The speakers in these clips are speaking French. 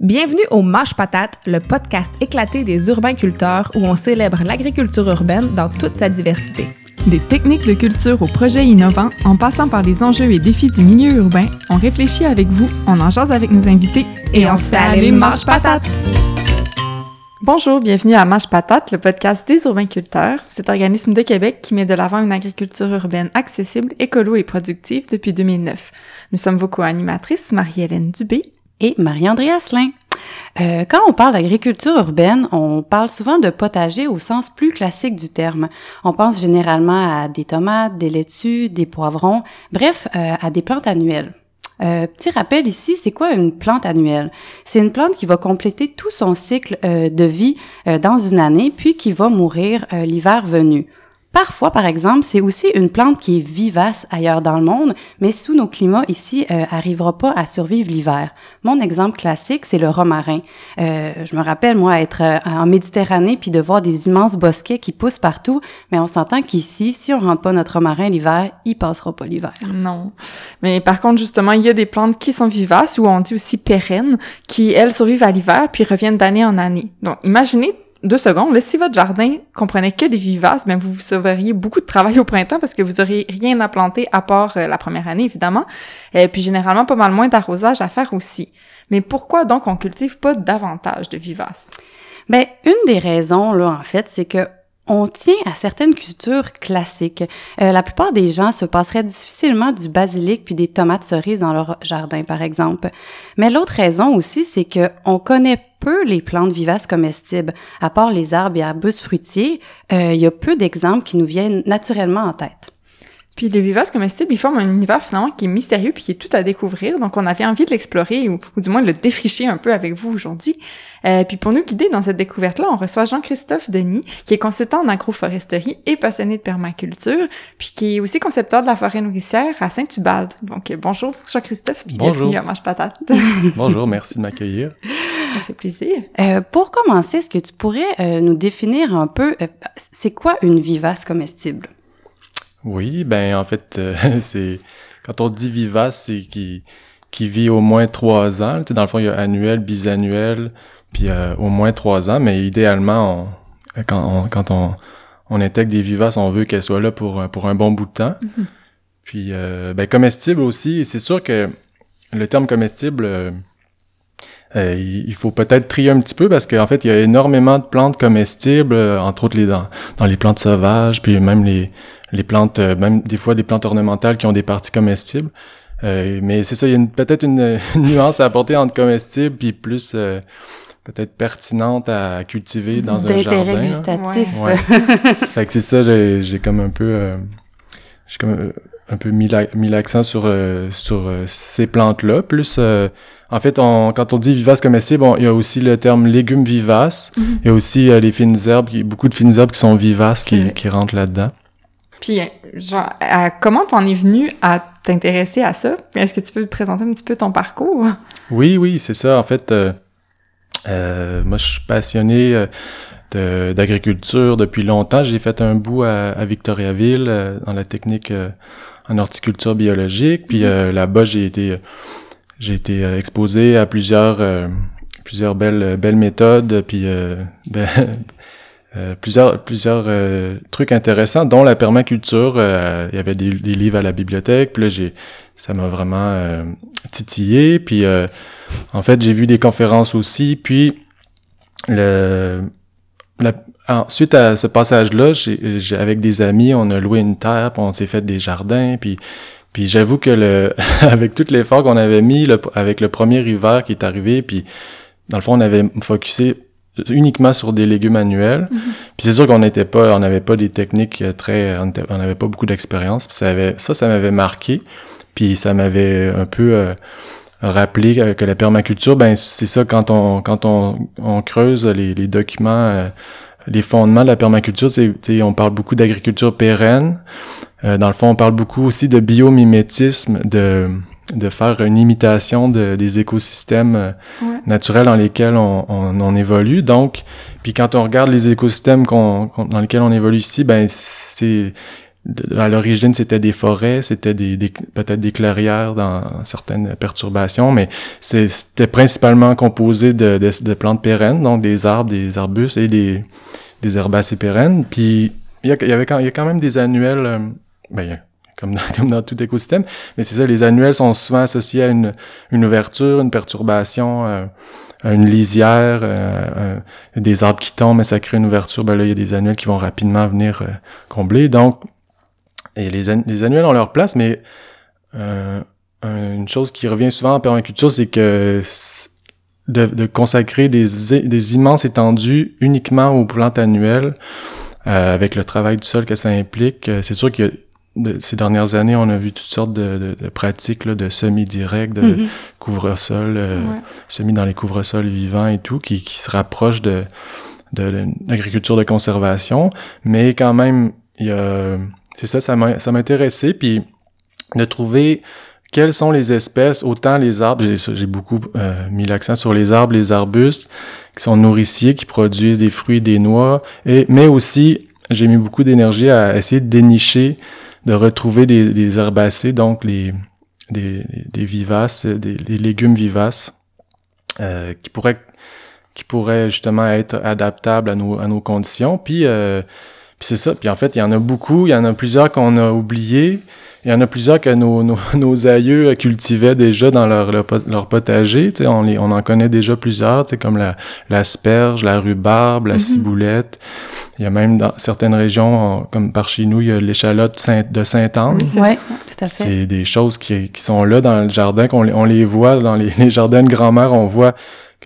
Bienvenue au Mâche Patate, le podcast éclaté des urbains culteurs où on célèbre l'agriculture urbaine dans toute sa diversité. Des techniques de culture aux projets innovants, en passant par les enjeux et défis du milieu urbain, on réfléchit avec vous, on en jase avec nos invités et, on, se fait aller Mâche Patate! Bonjour, bienvenue à Mâche Patate, le podcast des urbains culteurs, cet organisme de Québec qui met de l'avant une agriculture urbaine accessible, écolo et productive depuis 2009. Nous sommes vos co-animatrices, Marie-Hélène Dubé et Marie-André Asselin. Euh, quand on parle d'agriculture urbaine, on parle souvent de potager au sens plus classique du terme. On pense généralement à des tomates, des laitues, des poivrons, bref, euh, à des plantes annuelles. Euh, petit rappel ici, c'est quoi une plante annuelle? C'est une plante qui va compléter tout son cycle de vie dans une année, puis qui va mourir l'hiver venu. Parfois, par exemple, c'est aussi une plante qui est vivace ailleurs dans le monde, mais sous nos climats ici, euh, arrivera pas à survivre l'hiver. Mon exemple classique, c'est le romarin. Euh, je me rappelle, moi, être euh, en Méditerranée puis de voir des immenses bosquets qui poussent partout, mais on s'entend qu'ici, si on rentre pas notre romarin l'hiver, il passera pas l'hiver. Non. Mais par contre, justement, il y a des plantes qui sont vivaces, ou on dit aussi pérennes, qui, elles, survivent à l'hiver puis reviennent d'année en année. Donc, imaginez deux secondes. Là, si votre jardin comprenait que des vivaces, ben vous vous sauveriez beaucoup de travail au printemps parce que vous auriez rien à planter à part euh, la première année, évidemment. Et puis généralement pas mal moins d'arrosage à faire aussi. Mais pourquoi donc on cultive pas davantage de vivaces? Ben une des raisons là en fait, c'est que on tient à certaines cultures classiques. Euh, la plupart des gens se passeraient difficilement du basilic puis des tomates cerises dans leur jardin, par exemple. Mais l'autre raison aussi, c'est que on connaît peu les plantes vivaces comestibles. À part les arbres et arbustes fruitiers, euh, il y a peu d'exemples qui nous viennent naturellement en tête. Puis les vivaces comestibles, ils forment un univers finalement qui est mystérieux puis qui est tout à découvrir. Donc on avait envie de l'explorer ou, du moins de le défricher un peu avec vous aujourd'hui. Euh, puis pour nous guider dans cette découverte-là, on reçoit Jean-Christophe Denis, qui est consultant en agroforesterie et passionné de permaculture, puis qui est aussi concepteur de la forêt nourricière à Saint-Ubalde. Donc bonjour Jean-Christophe, puis bonjour. bienvenue à Mange Patate. bonjour, merci de m'accueillir. Ça fait plaisir. Euh, pour commencer, est-ce que tu pourrais euh, nous définir un peu, euh, c'est quoi une vivace comestible? Oui, ben en fait, euh, c'est quand on dit vivace, c'est qui qui vit au moins trois ans. dans le fond, il y a annuel, bisannuel, puis euh, au moins trois ans. Mais idéalement, on, quand on quand on, on intègre des vivaces, on veut qu'elles soient là pour pour un bon bout de temps. Mm-hmm. Puis euh, ben comestible aussi. C'est sûr que le terme comestible euh, il faut peut-être trier un petit peu parce qu'en fait, il y a énormément de plantes comestibles, euh, entre autres les dans, dans les plantes sauvages, puis même les, les plantes, euh, même des fois des plantes ornementales qui ont des parties comestibles. mais c'est ça, il y a peut-être une, nuance à apporter entre comestible puis plus peut-être pertinente à cultiver dans un jardin. D'intérêt gustatif. Ouais. fait que c'est ça, j'ai comme un peu, j'ai comme un peu mis l'accent sur sur ces plantes là, plus en fait, on, quand on dit vivace comestible, bon, il y a aussi le terme légumes vivaces. Mhm. Il y a aussi euh, les fines herbes, beaucoup de fines herbes qui sont vivaces qui, qui rentrent là-dedans. Puis, genre, comment t'en es venu à t'intéresser à ça? Est-ce que tu peux présenter un petit peu ton parcours? Oui, oui, c'est ça. En fait, euh, euh moi, je suis passionné euh, d'agriculture depuis longtemps. J'ai fait un bout à, à Victoriaville dans la technique en horticulture biologique. Puis mhm. là-bas, j'ai été j'ai été exposé à plusieurs plusieurs belles belles méthodes puis euh, ben, plusieurs plusieurs trucs intéressants dont la permaculture il y avait des, des, livres à la bibliothèque puis là j'ai ça m'a vraiment titillé puis en fait j'ai vu des conférences aussi puis le la, suite à ce passage là j'ai avec des amis on a loué une terre puis on s'est fait des jardins puis puis j'avoue que le avec tout l'effort qu'on avait mis le, avec le premier hiver qui est arrivé, puis dans le fond on avait focusé uniquement sur des légumes annuels. Mm-hmm. Puis c'est sûr qu'on n'était pas, on n'avait pas des techniques très, on n'avait pas beaucoup d'expérience. Puis ça avait, ça, ça m'avait marqué. Puis ça m'avait un peu euh, rappelé que la permaculture, ben c'est ça quand on quand on, on creuse les, les documents. Euh, les fondements de la permaculture, c'est, on parle beaucoup d'agriculture pérenne. Euh, dans le fond, on parle beaucoup aussi de biomimétisme, de, de faire une imitation de, des écosystèmes euh, naturels dans lesquels on, on, on, évolue. Donc, puis quand on regarde les écosystèmes qu'on, dans lesquels on évolue ici, ben c'est à l'origine, c'était des forêts, c'était des, peut-être des clairières dans certaines perturbations, mais c'était principalement composé de, de, plantes pérennes, donc des arbres, des arbustes et des, des herbacées pérennes. Puis il y, a, avait quand, il y a quand même des annuels, euh, ben, comme dans, comme dans tout écosystème, mais c'est ça, les annuels sont souvent associés à une, une ouverture, une perturbation, euh, une lisière, euh, des arbres qui tombent et ça crée une ouverture. Ben là, il y a des annuels qui vont rapidement venir combler. Donc, et les, annuels ont leur place, mais euh, une chose qui revient souvent en permaculture, c'est que de, de, consacrer des, des immenses étendues uniquement aux plantes annuelles, euh, avec le travail du sol que ça implique, euh, c'est sûr que ces dernières années, on a vu toutes sortes de, de, pratiques là, de semi-direct, de mm-hmm. couvre-sol, euh, semi dans les couvre-sols vivants et tout, qui, qui se rapprochent de, de, l'agriculture de conservation, mais quand même, c'est ça, ça m'a intéressé, puis de trouver quelles sont les espèces, autant les arbres, j'ai beaucoup euh, mis l'accent sur les arbres, les arbustes, qui sont nourriciers, qui produisent des fruits des noix, et, mais aussi, j'ai mis beaucoup d'énergie à essayer de dénicher, de retrouver des, herbacées, donc les, des, vivaces, des, légumes vivaces, euh, qui pourraient qui pourraient justement être adaptables à nos, à nos conditions. Puis euh, puis c'est ça. Puis en fait, il y en a beaucoup. Il y en a plusieurs qu'on a oubliés. Il y en a plusieurs que nos, nos, nos aïeux cultivaient déjà dans leur, leur, potager. Tu sais, on, les, on en connaît déjà plusieurs, tu sais, comme la, l'asperge, la rhubarbe, la mm-hmm. ciboulette. Il y a même dans certaines régions, comme par chez nous, il y a l'échalote de Saint-Anne. Oui, tout à fait. C'est des choses qui, qui sont là dans le jardin, qu'on on les voit dans les, les jardins de grand-mère. On voit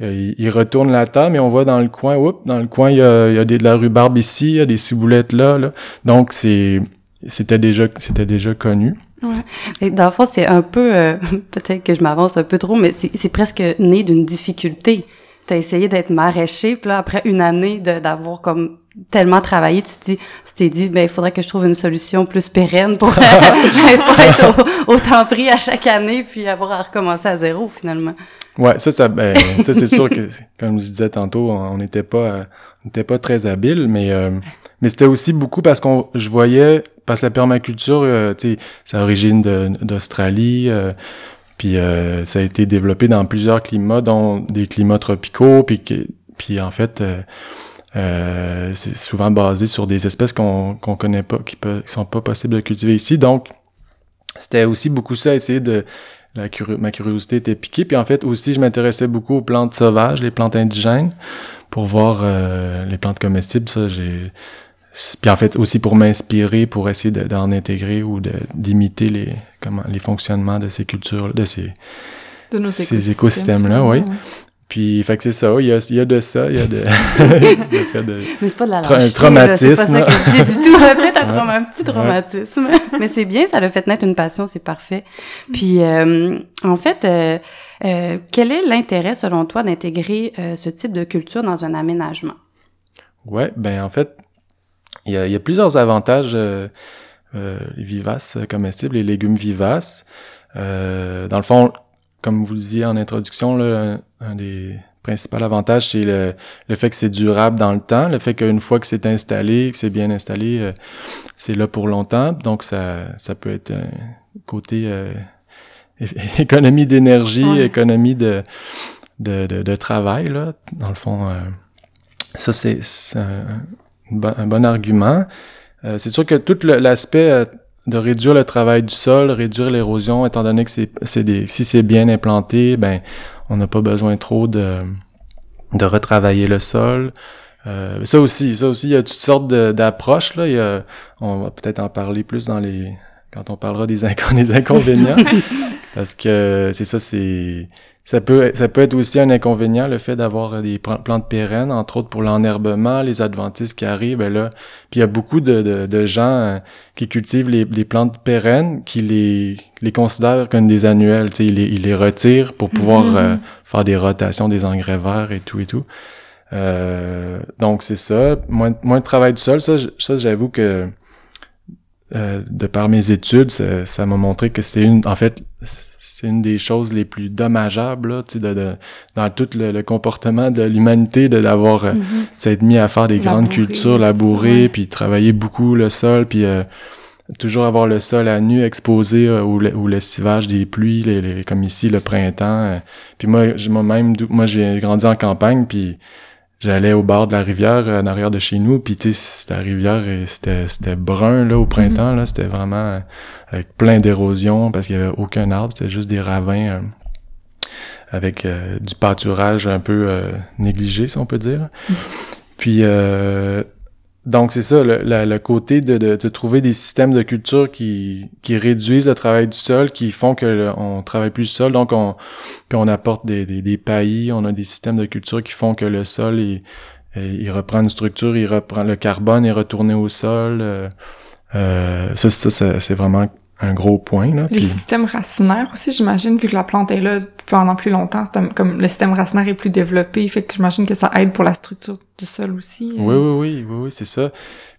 il retourne la table et on voit dans le coin, oups, dans le coin, il y a, il y a des, de la rhubarbe ici, il y a des ciboulettes là, là. Donc, c'est, c'était déjà, c'était déjà connu. Ouais. Dans le fond, c'est un peu, euh, peut-être que je m'avance un peu trop, mais c'est presque né d'une difficulté. T'as essayé d'être maraîcher, puis là, après une année d'avoir comme tellement travaillé, tu te dis, tu t'es dit, ben, il faudrait que je trouve une solution plus pérenne pour, pour être autant pris à chaque année, puis avoir à recommencer à zéro, finalement. Ouais, ça, ça, ben, ça c'est sûr que, comme je disais tantôt, on n'était pas, on n'était pas très habile, mais, euh, mais c'était aussi beaucoup parce qu'on, je voyais, parce que la permaculture, euh, tu sais, c'est origine d'Australie, euh, puis ça a été développé dans plusieurs climats, dont des climats tropicaux, puis puis en fait, c'est souvent basé sur des espèces qu'on qu'on connaît pas, qui, qui sont pas possibles de cultiver ici, donc c'était aussi beaucoup ça, essayer de la ma curiosité était piquée. Puis en fait aussi, je m'intéressais beaucoup aux plantes sauvages, les plantes indigènes, pour voir euh, les plantes comestibles. Ça, j'ai puis en fait aussi pour m'inspirer, pour essayer d'en intégrer ou d'imiter les comment les fonctionnements de ces cultures, de ces de nos ces écosystèmes-là, oui. Puis, fait que c'est ça, il y a, il y a de ça, il y a de... le fait de mais c'est pas de la tra un traumatisme. C'est pas ça que je dis du tout. Peut-être un, un, petit traumatisme. mais c'est bien, ça a fait naître une passion, c'est parfait. Puis, euh, en fait, euh, euh, quel est l'intérêt, selon toi, d'intégrer ce type de culture dans un aménagement? Ouais, ben en fait, il y a, il y a plusieurs avantages euh, les vivaces comestibles, les légumes vivaces. dans le fond, comme vous le disiez en introduction, là, un, des principaux avantages, c'est le, le, fait que c'est durable dans le temps, le fait qu'une fois que c'est installé, que c'est bien installé, euh, c'est là pour longtemps. Donc ça, ça peut être un côté euh, économie d'énergie, économie de, de, de, travail, là. Dans le fond, euh, ça c'est un, un, bon argument. c'est sûr que tout l'aspect de réduire le travail du sol, réduire l'érosion, étant donné que c'est des si c'est bien implanté, ben on n'a pas besoin trop de de retravailler le sol. Euh, ça aussi, ça aussi, il y a toutes sortes d'approches là. Il y a, on va peut-être en parler plus dans les quand on parlera des, des inconvénients, parce que c'est ça, c'est ça peut, ça peut être aussi un inconvénient, le fait d'avoir des plantes pérennes, entre autres pour l'enherbement, les adventices qui arrivent, ben là. Puis il y a beaucoup de, de, gens euh, qui cultivent les, les, plantes pérennes, qui les, les considèrent comme des annuels, tu sais, ils les, ils les retirent pour pouvoir mm-hmm. euh, faire des rotations des engrais verts et tout et tout. Euh, donc c'est ça, moins, moins de travail du sol, ça, ça j'avoue que euh, de par mes études, ça m'a montré que c'était une, en fait, c'est une des choses les plus dommageables là, de, de, dans tout le, comportement de l'humanité de d'avoir mm mis à faire des grandes cultures, labourer, puis travailler beaucoup le sol, puis euh, toujours avoir le sol à nu exposé euh, au, le- au lessivage des pluies, les, les- comme ici le printemps. euh. Puis moi, moi-même, moi j'ai grandi en campagne, puis j'allais au bord de la rivière euh, en arrière de chez nous, puis tu sais, la rivière, c'était c'était brun là au printemps, là, c'était vraiment euh, avec plein d'érosion parce qu'il y avait aucun arbre, c'était juste des ravins euh, avec euh, du pâturage un peu euh, négligé, si on peut dire. Puis euh, donc c'est ça, le, la- le côté de, de, de trouver des systèmes de culture qui, qui réduisent le travail du sol, qui font que le- on travaille plus le sol, donc on puis on apporte des, des, des paillis, on a des systèmes de culture qui font que le sol il, il reprend une structure, il reprend le carbone est retourné au sol. euh, euh, ça, ça, c'est vraiment un gros point là. Les Puis- systèmes racinaires aussi, j'imagine, vu que la plante est là pendant plus longtemps, comme le système racinaire est plus développé, fait que j'imagine que ça aide pour la structure du sol aussi. euh. Oui, oui, oui, oui, oui, c'est ça.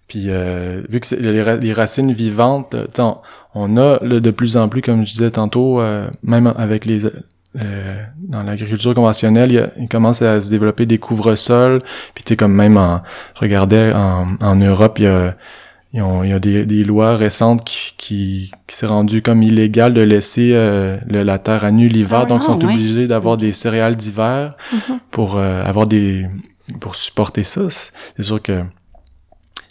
Puis euh, vu que les, ra- les racines vivantes, euh, tu sais, on, on a là, de plus en plus, comme je disais tantôt, euh, même avec les euh, dans l'agriculture conventionnelle, il, y a- il commence à se développer des couvre-sols. Puis tu sais, comme même en, je regardais en, en Europe, il y a ils ont- il y a des, des lois récentes qui, qui, qui s'est rendu comme illégal de laisser euh, le- la terre à nu l'hiver, Ah, donc ils sont ouais. obligés d'avoir des céréales d'hiver Mhm. pour euh, avoir des pour supporter ça. C'est sûr que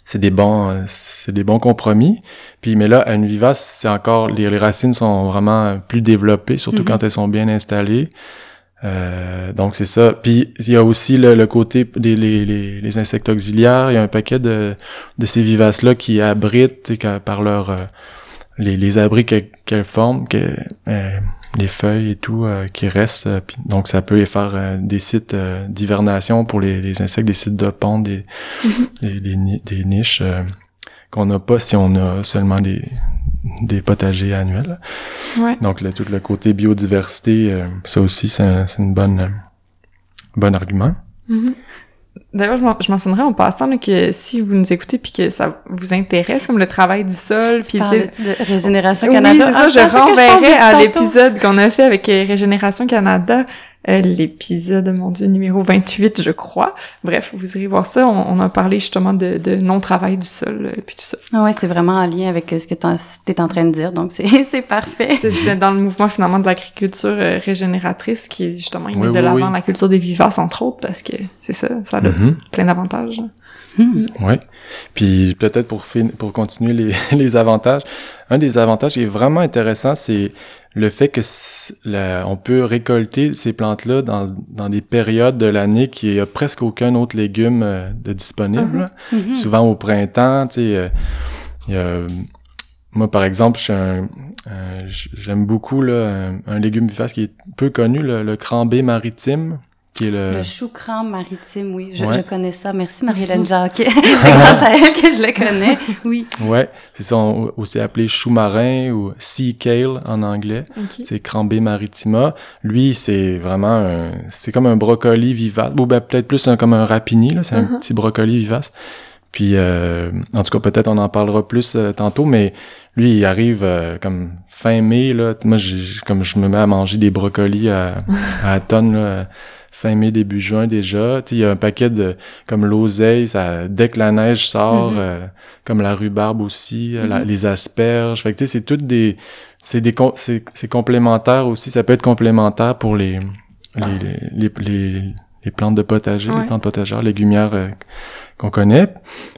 c'est des bons c'est des bons compromis. Puis mais là à une vivace, c'est encore les, les racines sont vraiment plus développées, surtout Mhm. quand elles sont bien installées. Euh, donc c'est ça. Puis il y a aussi le, le côté des les, les, les insectes auxiliaires. Il y a un paquet de, de ces vivaces là qui abritent par leur euh, les, les abris que- qu'elles forment, que, euh, les feuilles et tout euh, qui restent. puis donc ça peut faire des sites d'hivernation pour les, les insectes, des sites de ponte, des, des, des des niches euh, qu'on n'a pas si on a seulement des, des potagers annuels. Ouais. Donc le, tout le côté biodiversité, euh, ça aussi c'est un- c'est une bonne euh, bon argument. Mhm. D'ailleurs, je men- je mentionnerais en passant là, que si vous nous écoutez puis que ça vous intéresse, comme le travail du sol, puis de Régénération Oui, Canada? c'est ça, Ah, je renverrai à l'épisode qu'on a fait avec euh, Régénération Canada, l'épisode, mon dieu, numéro 28, je crois. Bref, vous irez voir ça, on, on a parlé justement de, de non-travail du sol, euh, puis tout ça. Ah ouais, c'est vraiment en lien avec euh, ce que tu es en train de dire, donc c'est c'est parfait. C'est- C'était dans le mouvement finalement de l'agriculture euh, régénératrice qui est justement, il met Oui, de oui, l'avant oui. la culture des vivaces, entre autres, parce que c'est ça, ça a Mhm. plein d'avantages. Hmm. Ouais. Puis peut-être pour fin- pour continuer les, les avantages, un des avantages qui est vraiment intéressant, c'est le fait que la- on peut récolter ces plantes-là dans, dans des périodes de l'année qui a presque aucun autre légume euh, de disponible. là. Mhm. Souvent au printemps, tu sais, euh, il y a moi par exemple, je suis un- un- j'aime beaucoup là, un, un légume vivace qui est peu connu, le, le crambé maritime, qui est le, Le chou-cran maritime, oui, je, Ouais. je connais ça. Merci Marie-Hélène Jacques. c'est grâce à elle que je le connais. Oui. Ouais, c'est ça, on- aussi appelé chou marin ou sea kale en anglais. C'est Crambé maritima. Lui, c'est vraiment un, c'est comme un brocoli vivace, ou ben peut-être plus un, comme un rapini là, c'est un Mhm. petit brocoli vivace. Puis euh, en tout cas, peut-être on en parlera plus euh, tantôt, mais lui, il arrive euh, comme fin mai là. Moi, j'ai, comme je me mets à manger des brocolis à, à la tonne là, fin mai début juin déjà. Il y a un paquet de comme l'oseille, ça dès que la neige sort, Mhm. euh, comme la rhubarbe aussi, euh, la- Mhm. les asperges. Fait que tu sais, c'est toutes des c'est des c'est complémentaire aussi, ça peut être complémentaire pour les les les, les, les, les plantes de potager, Ouais. les plantes potagères, légumières euh, qu'on connaît.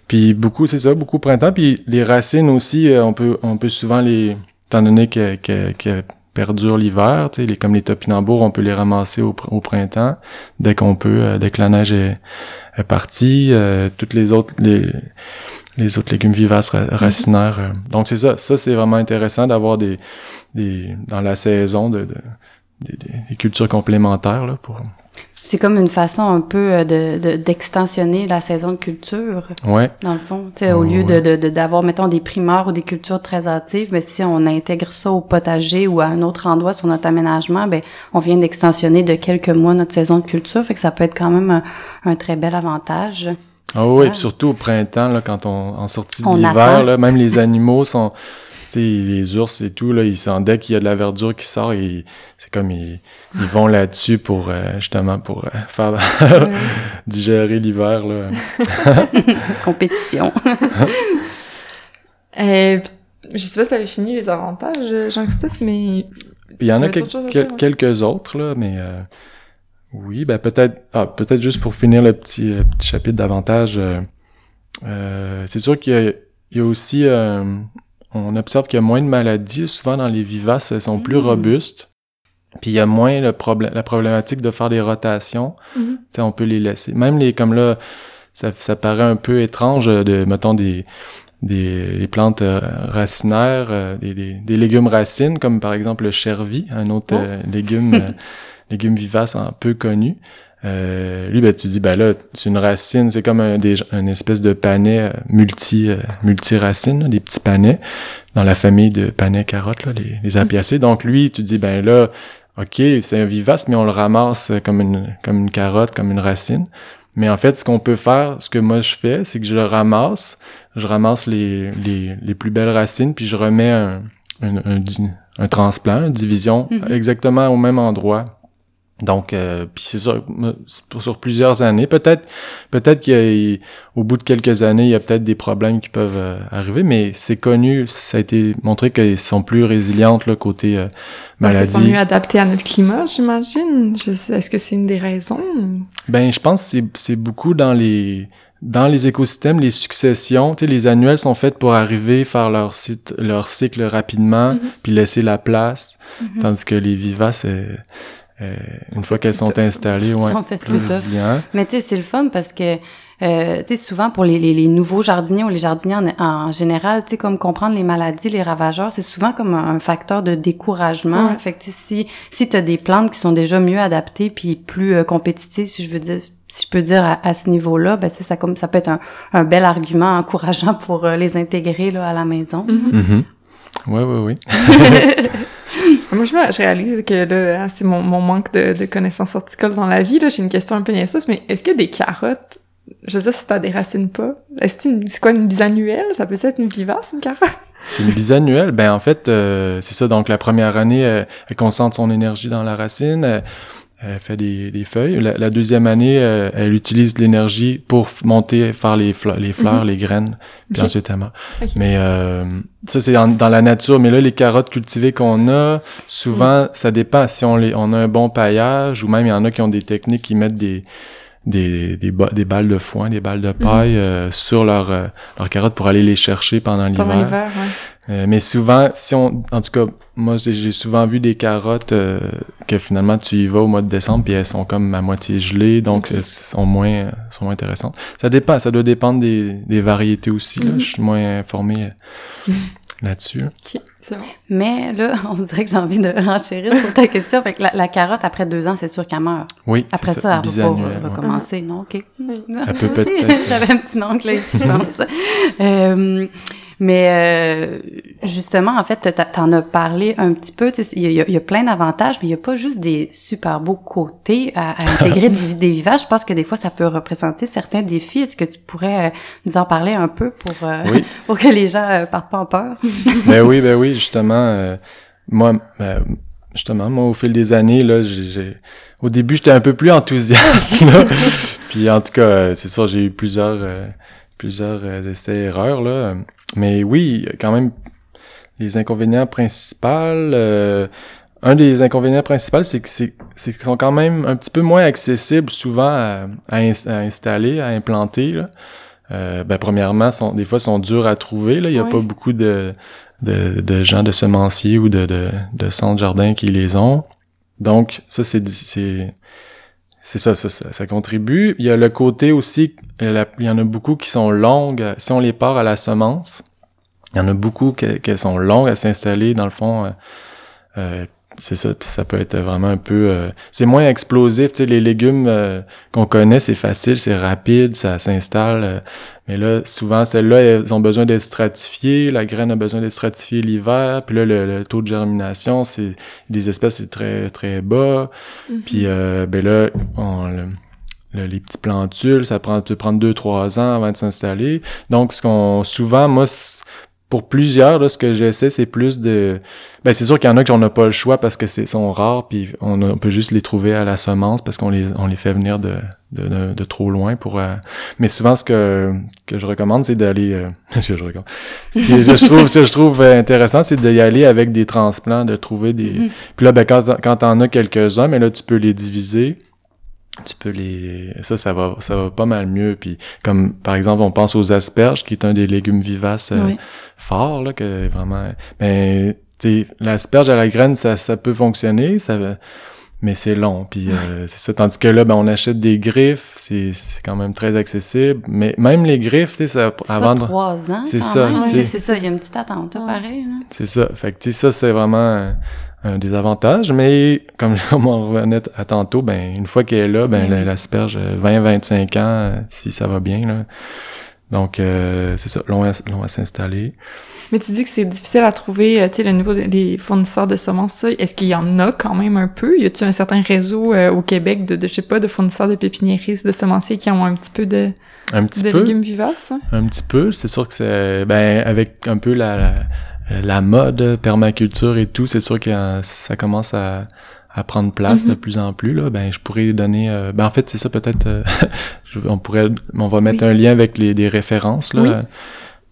Puis beaucoup, c'est ça, beaucoup printemps. Puis les racines aussi, euh, on peut on peut souvent les étant donné que que, que perdurent l'hiver, tu sais, les, comme les topinambours, on peut les ramasser au, pr- au printemps dès qu'on peut, euh, dès que la neige est, est partie. euh, toutes les autres les les autres légumes vivaces ra- racinaires. euh. Donc c'est ça, ça c'est vraiment intéressant d'avoir des des dans la saison de, de- des, des- des cultures complémentaires là pour C'est comme une façon un peu euh, de de- d'extensionner la saison de culture, ouais dans le fond. Tu sais, au lieu ouais. de d'avoir, mettons, des primeurs ou des cultures très hâtives, mais si on intègre ça au potager ou à un autre endroit sur notre aménagement, ben on vient d'extensionner de quelques mois notre saison de culture, fait que ça peut être quand même un, un très bel avantage. Ah oui, Super. puis surtout au printemps, là, quand on en sortie de l'hiver, même les animaux sont, tu sais, les ours et tout, là, ils sont dès qu'il y a de la verdure qui sort, et c'est comme ils, ils vont là-dessus pour euh, justement pour euh, faire digérer l'hiver là. Compétition. Euh, je sais pas si t'avais fini les avantages, Jean-Christophe, mais... Il y en a quel- quel- quelques autres, là, mais euh, oui, ben peut-être ah, peut-être juste pour finir le petit, euh, petit chapitre d'avantages, euh, euh, c'est sûr qu'il y a, il y a aussi, euh, on observe qu'il y a moins de maladies, souvent dans les vivaces, elles sont plus Mm. robustes, puis il y a moins le problème, la problématique de faire des rotations, tu sais, on peut les laisser. Même les, comme là, ça, ça paraît un peu étrange euh, de, mettons, des, des, des plantes euh, racinaires, euh, des, des, des légumes racines, comme par exemple le chervi, un autre Oh. euh, légume, légume vivace un peu connu. Euh, lui, ben, tu dis, ben là, c'est une racine, c'est comme un, des, une espèce de panais euh, multi, euh, multi-racines, là, des petits panais, dans la famille de panais carottes, là, les, les apiacées. Donc lui, tu dis, ben là, ok, c'est un vivace, mais on le ramasse euh, comme une, comme une carotte, comme une racine. Mais en fait, ce qu'on peut faire, ce que moi je fais, c'est que je le ramasse, je ramasse les, les, les plus belles racines, puis je remets un, un, un, transplant, une division, Mhm. exactement au même endroit. Donc, euh, puis c'est pour- sur plusieurs années. Peut-être, peut-être qu'au bout de quelques années, il y a peut-être des problèmes qui peuvent euh, arriver, mais c'est connu, ça a été montré qu'elles sont plus résilientes là, côté euh, Parce qu'elles sont maladie. mieux adaptées à notre climat, j'imagine. Est-ce que c'est une des raisons? Ben, je pense que c'est- beaucoup dans les dans les écosystèmes, les successions, tu sais, les annuelles sont faites pour arriver, faire leur site, leur cycle rapidement, Mhm. puis laisser la place, Mhm. tandis que les vivaces, euh, une fois qu'elles sont tough. installées, ouais, sont faites plus plus tough. résilientes. Mais tu sais, c'est le fun parce que, euh, tu sais, souvent pour les, les, les nouveaux jardiniers ou les jardiniers en, en général, tu sais, comme comprendre les maladies, les ravageurs, c'est souvent comme un facteur de découragement. Ouais. Fait que tu sais, si, si tu as des plantes qui sont déjà mieux adaptées puis plus euh, compétitives, si je veux dire, si je peux dire à, à ce niveau-là, ben tu sais, ça comme ça peut être un, un bel argument encourageant pour euh, les intégrer là à la maison. Mhm. Mhm. Ouais, ouais, oui. Moi, je, me- je réalise que là, hein, c'est mon, mon manque de, de connaissances horticoles dans la vie. Là, j'ai une question un peu niaiseuse, mais est-ce que des carottes, je sais si t'as des racines pas, est-ce une- c'est quoi une bisannuelle? Ça peut être une vivace, une carotte? C'est une bisannuelle. Ben en fait, euh, c'est ça. Donc la première année, euh, elle concentre son énergie dans la racine, euh, elle fait des, des feuilles. La, la deuxième année, euh, elle utilise l'énergie pour monter, faire les, les fleurs, les graines, puis ensuite elle meurt. Ok. Mais euh, ça c'est dans la nature. Mais là, les carottes cultivées qu'on a, souvent, ça dépend si on les, on a un bon paillage ou même il y en a qui ont des techniques qui mettent des des, des, ba- des balles de foin, des balles de paille euh, sur leurs euh, leurs carottes pour aller les chercher pendant Pendant l'hiver. l'hiver, ouais. Euh, mais souvent, si on, en tout cas, moi j'ai souvent vu des carottes euh, que finalement tu y vas au mois de décembre puis elles sont comme à moitié gelées, donc elles sont moins, sont moins intéressantes. Ça dépend, ça doit dépendre des, des variétés aussi. Là, Mhm. je suis moins informé euh, là-dessus. Bon. Mais là, on dirait que j'ai envie de renchérir sur ta question. Fait que la, la carotte, après deux ans, c'est sûr qu'elle meurt. Oui, Après ça, elle va ouais. recommencer, non? OK. Oui. Elle peut peut-être- J'avais un petit manque là ici, je pense. Euh, mais euh, justement, en fait, t'en as parlé un petit peu. tu sais, Il y, a- il y a plein d'avantages, mais il y a pas juste des super beaux côtés à, à intégrer des, des vivaces. Je pense que des fois, ça peut représenter certains défis. Est-ce que tu pourrais euh, nous en parler un peu pour, euh, Oui. pour que les gens euh, partent pas en peur? ben oui, ben oui, justement, euh, moi, ben, justement, moi, au fil des années, là, j'ai, j'ai- au début, j'étais un peu plus enthousiaste, là. Puis en tout cas, euh, c'est sûr, j'ai eu plusieurs, euh, plusieurs euh, essais-erreurs, là. Mais oui, quand même, les inconvénients principaux, euh, un des inconvénients principaux, c'est que c'est, c'est qu'ils sont quand même un petit peu moins accessibles souvent à, à ins- à installer, à implanter, là. Euh, ben, premièrement, sont, des fois, sont durs à trouver. Là. Il n'y a Oui. pas beaucoup de, de, de gens de semenciers ou de, de, de centres jardins qui les ont. Donc, ça, c'est c'est ça, ça, ça, contribue. Il y a le côté aussi, il y, a la- il y en a beaucoup qui sont longues. Si on les part à la semence, il y en a beaucoup qu'elles sont longues à s'installer. Dans le fond, euh, euh, c'est ça, puis ça peut être vraiment un peu... euh, c'est moins explosif, tu sais, les légumes euh, qu'on connaît, c'est facile, c'est rapide, ça s'installe. euh, mais là, souvent, celles-là, elles ont besoin d'être stratifiées, la graine a besoin d'être stratifiée l'hiver, puis là, le, le taux de germination, c'est des espèces, c'est très, très bas. Mhm. Puis, euh, ben là, on, le- le- les petits plantules, ça prend, peut prendre deux, trois ans avant de s'installer. Donc, ce qu'on, souvent, moi, pour plusieurs, là, ce que j'essaie, c'est plus de... Ben, c'est sûr qu'il y en a qui on n'a pas le choix parce que c'est sont rares, puis on, a- on peut juste les trouver à la semence parce qu'on les, on les fait venir de, de, de, de trop loin pour... euh, Mais souvent, ce que, que je recommande, c'est d'aller... euh, Ce que je recommande... Ce que je trouve, ce que je trouve euh, intéressant, c'est d'y aller avec des transplants, de trouver des... Mhm. Puis là, ben, quand, quand t'en as quelques-uns, mais là, tu peux les diviser. Tu peux les... Ça, ça va, ça va pas mal mieux. Puis comme, par exemple, on pense aux asperges, qui est un des légumes vivaces euh, Oui. forts, là, que vraiment... Ben, tu l'asperge à la graine, ça, ça peut fonctionner, ça mais c'est long. Puis euh, c'est ça. Tandis que là, ben, on achète des griffes, c'est c'est quand même très accessible. Mais même les griffes, tu sais, ça... Pas de- trois ans. C'est ça. C'est ça, il y a une petite attente, pareil. là. C'est ça. Fait que, tu sais, ça, c'est vraiment un, avantages. Mais, comme on revenait à tantôt, ben, une fois qu'elle est là, ben, la- l'asperge, euh, 20-25 ans, euh, si ça va bien, là. Donc, euh, c'est ça, long à, long à s'installer. Mais tu dis que c'est difficile à trouver, euh, tu sais, le niveau des fournisseurs de semences, ça. Est-ce qu'il y en a quand même un peu? Y a-tu un certain réseau euh, au Québec de, de, je sais pas, de fournisseurs de pépiniéristes, de semenciers qui ont un petit peu de, Un petit de peu. légumes vivaces? hein? Un petit peu. C'est sûr que c'est, ben, avec un peu la, la, la mode, permaculture et tout, c'est sûr que euh, ça commence à, à prendre place Mhm. de plus en plus, là. Ben, je pourrais donner, euh, ben, en fait, c'est ça, peut-être, euh, on pourrait, on va mettre Oui. un lien avec les, des références, là. Oui.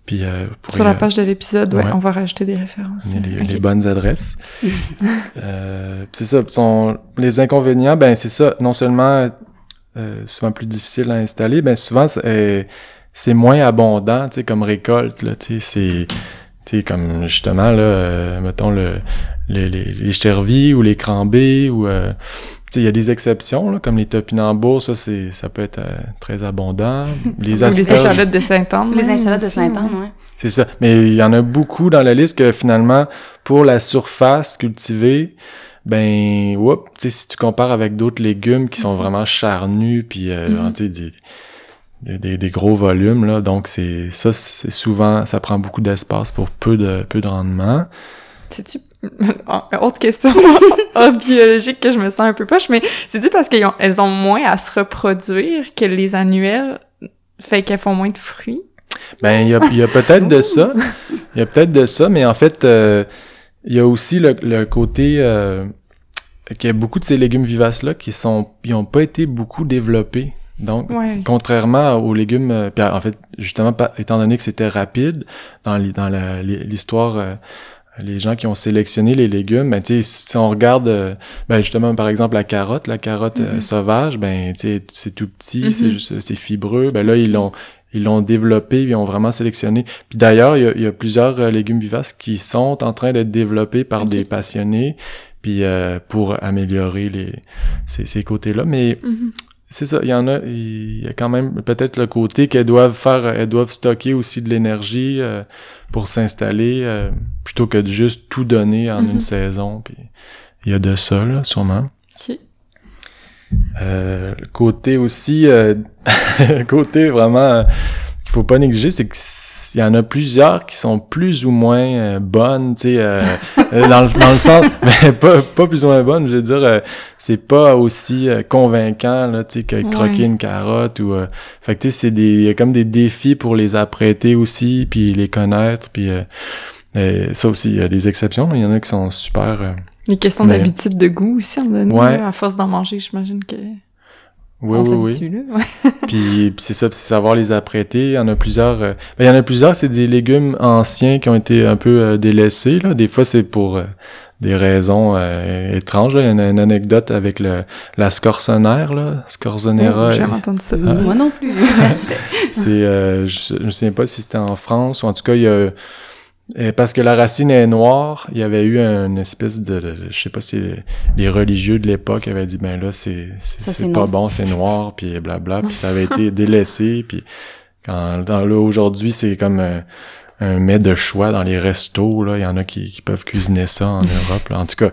Puis, euh, vous Sur la page de l'épisode, ouais, ouais. on va rajouter des références. les, les bonnes adresses. euh, c'est ça. Sont, les inconvénients, ben, c'est ça. Non seulement, euh, souvent plus difficile à installer, ben, souvent, c'est, euh, c'est moins abondant, tu sais, comme récolte, là, tu sais, c'est, tu sais, comme, justement, là, euh, mettons, le, les, les, les chervis ou les crambés ou, euh, tu sais, il y a des exceptions, là, comme les topinambours, ça, c'est, ça peut être euh, très abondant. les Ou les asperges, échalotes de Sainte-Anne. Les échalotes de ouais. ouais. c'est ça. Mais il y en a beaucoup dans la liste que finalement, pour la surface cultivée, ben, whoop, tu sais, si tu compares avec d'autres légumes qui sont vraiment charnus, puis euh, tu sais, des, des, des- des gros volumes, là, donc c'est ça, c'est souvent, ça prend beaucoup d'espace pour peu de peu de rendement. C'est-tu... Ah, Autre question ah, biologique que je me sens un peu poche, mais c'est-tu parce qu'elles ont, elles ont moins à se reproduire que les annuelles, fait qu'elles font moins de fruits? Ben, il y a, il y a peut-être de ça. Il y a peut-être de ça, mais en fait, euh, il y a aussi le, le côté euh, qu'il y a beaucoup de ces légumes vivaces-là qui sont, ils ont pas été beaucoup développés. Donc, Ouais. contrairement aux légumes, euh, puis en fait, justement, étant donné que c'était rapide dans l'histoire, euh, les gens qui ont sélectionné les légumes, ben, tu sais, si on regarde, euh, ben, justement, par exemple, la carotte, la carotte euh, Mhm. sauvage, ben, tu sais, c'est tout petit, c'est Mhm. juste, c'est fibreux, ben là, ils l'ont, ils l'ont développé, ils ont vraiment sélectionné. Puis d'ailleurs, il y a, il y a plusieurs légumes vivaces qui sont en train d'être développés par des passionnés, puis euh, pour améliorer les ces, ces côtés-là. Mais Mhm. C'est ça, il y en a, il y a quand même peut-être le côté qu'elles doivent faire, elles doivent stocker aussi de l'énergie euh, pour s'installer, euh, plutôt que de juste tout donner en Mhm. une saison. Puis il y a de ça, là, sûrement. Ok. Euh, le côté aussi, euh, le côté vraiment euh, qu'il faut pas négliger, c'est que il y en a plusieurs qui sont plus ou moins euh, bonnes, tu sais, euh, euh, dans, le, dans le sens, mais pas, pas plus ou moins bonnes, je veux dire, euh, c'est pas aussi euh, convaincant, là, tu sais, que Ouais. croquer une carotte ou... euh, fait que, tu sais, c'est des, il y a comme des défis pour les apprêter aussi, puis les connaître, puis... ça aussi, il y a des exceptions, mais il y en a qui sont super... euh, Les questions Mais- d'habitude de goût aussi, moment donné, Ouais. à force d'en manger, j'imagine que oui, on oui, oui. s'habitue, là. Ouais. Puis, puis c'est ça, c'est savoir les apprêter. Il y en a plusieurs. euh, ben, il y en a plusieurs, c'est des légumes anciens qui ont été un peu euh, délaissés. Là. Des fois, c'est pour euh, des raisons étranges. là. Il y en a une anecdote avec le, la scorsonnaire, là. Scorzonera. Oh, J'ai jamais entendu ça. Ah. Moi non plus. c'est, euh, je, je me souviens pas si c'était en France ou en tout cas, il y a parce que la racine est noire, il y avait eu une espèce de, je sais pas si les, religieux de l'époque avaient dit ben là c'est c'est, pas bon, c'est noir puis blabla, puis ça avait été délaissé puis quand dans là aujourd'hui c'est comme euh, un mets de choix dans les restos là, il y en a qui, qui peuvent cuisiner ça en Europe là. en tout cas.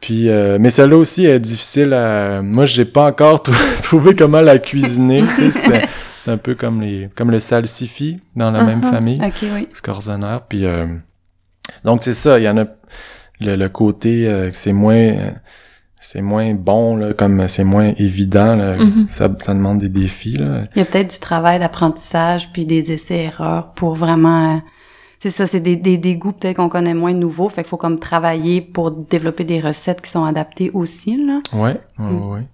Puis euh, mais celle-là aussi est difficile à moi j'ai pas encore trou- trouvé comment la cuisiner, tu sais, c'est un peu comme les comme le salsifis dans la même Uh-huh. famille, ok, oui. Puis euh, donc c'est ça, il y en a le, le côté euh, que c'est moins c'est moins bon là, comme c'est moins évident là, Mhm. ça, ça demande des défis là. Il y a peut-être du travail d'apprentissage puis des essais-erreurs pour vraiment euh, C'est ça, c'est des, des, des goûts peut-être qu'on connaît moins nouveaux, fait qu'il faut comme travailler pour développer des recettes qui sont adaptées aussi, là. Ouais, ouais, Mm. ouais.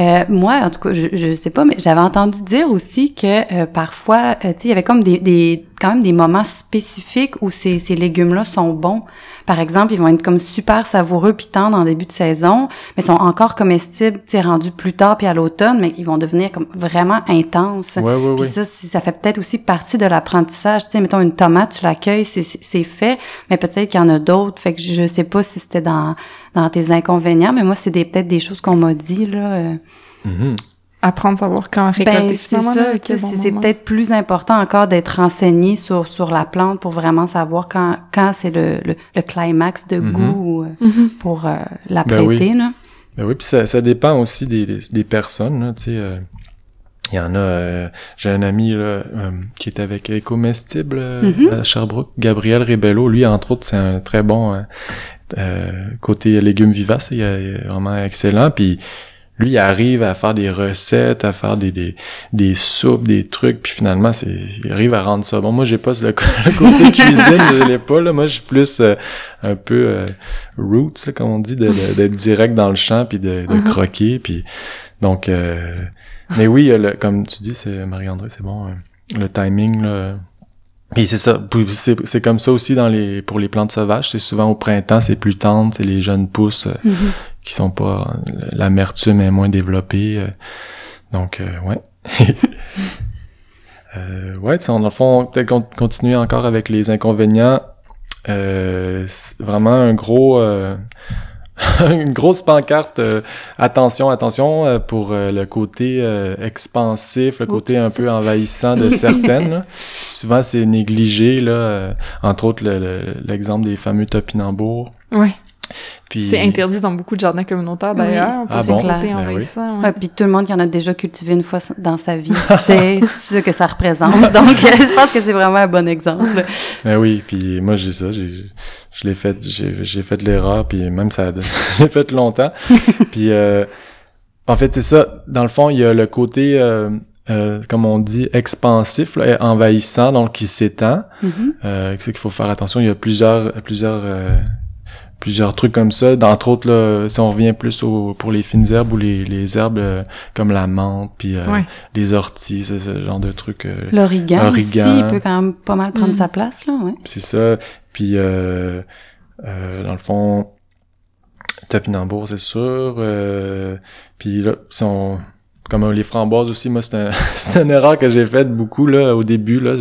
Euh, moi, en tout cas, je, je sais pas, mais j'avais entendu dire aussi que euh, parfois, euh, tu sais, il y avait comme des, des, quand même des moments spécifiques où ces, ces légumes-là sont bons. Par exemple, ils vont être comme super savoureux puis tendres en début de saison, mais sont encore comestibles, tu sais, rendus plus tard puis à l'automne, mais ils vont devenir comme vraiment intenses. Ouais, ouais, Puis ouais. ça, ça fait peut-être aussi partie de l'apprentissage. Tu sais, mettons une tomate, tu l'accueilles, c'est fait, mais peut-être qu'il y en a d'autres. Fait que je sais pas si c'était dans dans tes inconvénients, mais moi, c'est des peut-être des choses qu'on m'a dit là. euh, Mhm. Apprendre à savoir quand récolter ben, c'est finalement. ça, bon c'est c'est peut-être plus important encore d'être renseigné sur sur la plante pour vraiment savoir quand quand c'est le, le le climax de Mhm. goût euh, Mhm. pour euh, la Ben oui. prêter là. Ben oui, puis ça, ça dépend aussi des, des, des personnes, là, tu sais. euh, il y en a, euh, j'ai un ami là, euh, qui est avec Écomestible euh, Mhm. à Sherbrooke, Gabriel Rebello. Lui, entre autres, c'est un très bon côté légumes vivaces, il est, vraiment excellent. Puis lui, il arrive à faire des recettes, à faire des, des, des soupes, des trucs, puis finalement, c'est, il arrive à rendre ça bon. Moi, j'ai pas le, côté cuisine, je l'ai pas, là. Moi, je suis plus euh, un peu euh, roots, là, comme on dit, d'être direct dans le champ, puis de, de Mhm. croquer, puis donc... euh, mais oui, euh, le- comme tu dis, c'est Marie-André, c'est bon, euh, le timing, là... Puis c'est ça, c'est comme ça aussi dans les pour les plantes sauvages, c'est souvent au printemps, c'est plus tendre, c'est les jeunes pousses euh, Mhm. qui sont pas l'amertume est moins développée euh, donc euh, ouais euh, ouais dans le fond peut-être con- continuer encore avec les inconvénients euh, vraiment un gros euh, une grosse pancarte euh, attention attention euh, pour euh, le côté euh, expansif le côté un peu envahissant de certaines là. souvent c'est négligé là euh, entre autres le- le- l'exemple des fameux topinambours Ouais. Puis C'est interdit dans beaucoup de jardins communautaires d'ailleurs. Oui, Ah bon? côté Ben oui. envahissant, ouais. Ouais, puis tout le monde qui en a déjà cultivé une fois dans sa vie sait ce que ça représente. Donc, je pense que c'est vraiment un bon exemple. Ben oui, puis moi j'ai ça, j'ai je l'ai fait, j'ai j'ai fait l'erreur, puis même ça, j'ai fait longtemps. puis euh, en fait c'est ça. Dans le fond, il y a le côté, euh, euh, comme on dit, expansif, là, envahissant, donc qui s'étend. Mhm. Euh, c'est qu'il faut faire attention. Il y a plusieurs, plusieurs, euh, plusieurs trucs comme ça. D'entre autres, là, si on revient plus au, pour les fines herbes ou les, les herbes euh, comme la menthe, puis euh, Ouais. les orties, c'est ce genre de trucs. euh, L'origan aussi, il peut quand même pas mal prendre Mm. sa place, là, ouais. C'est ça. Puis, euh, euh, dans le fond, topinambour, c'est sûr. Euh, puis là, si on- comme les framboises aussi, moi, c'est un, c'est une erreur que j'ai faite beaucoup, là, au début, là.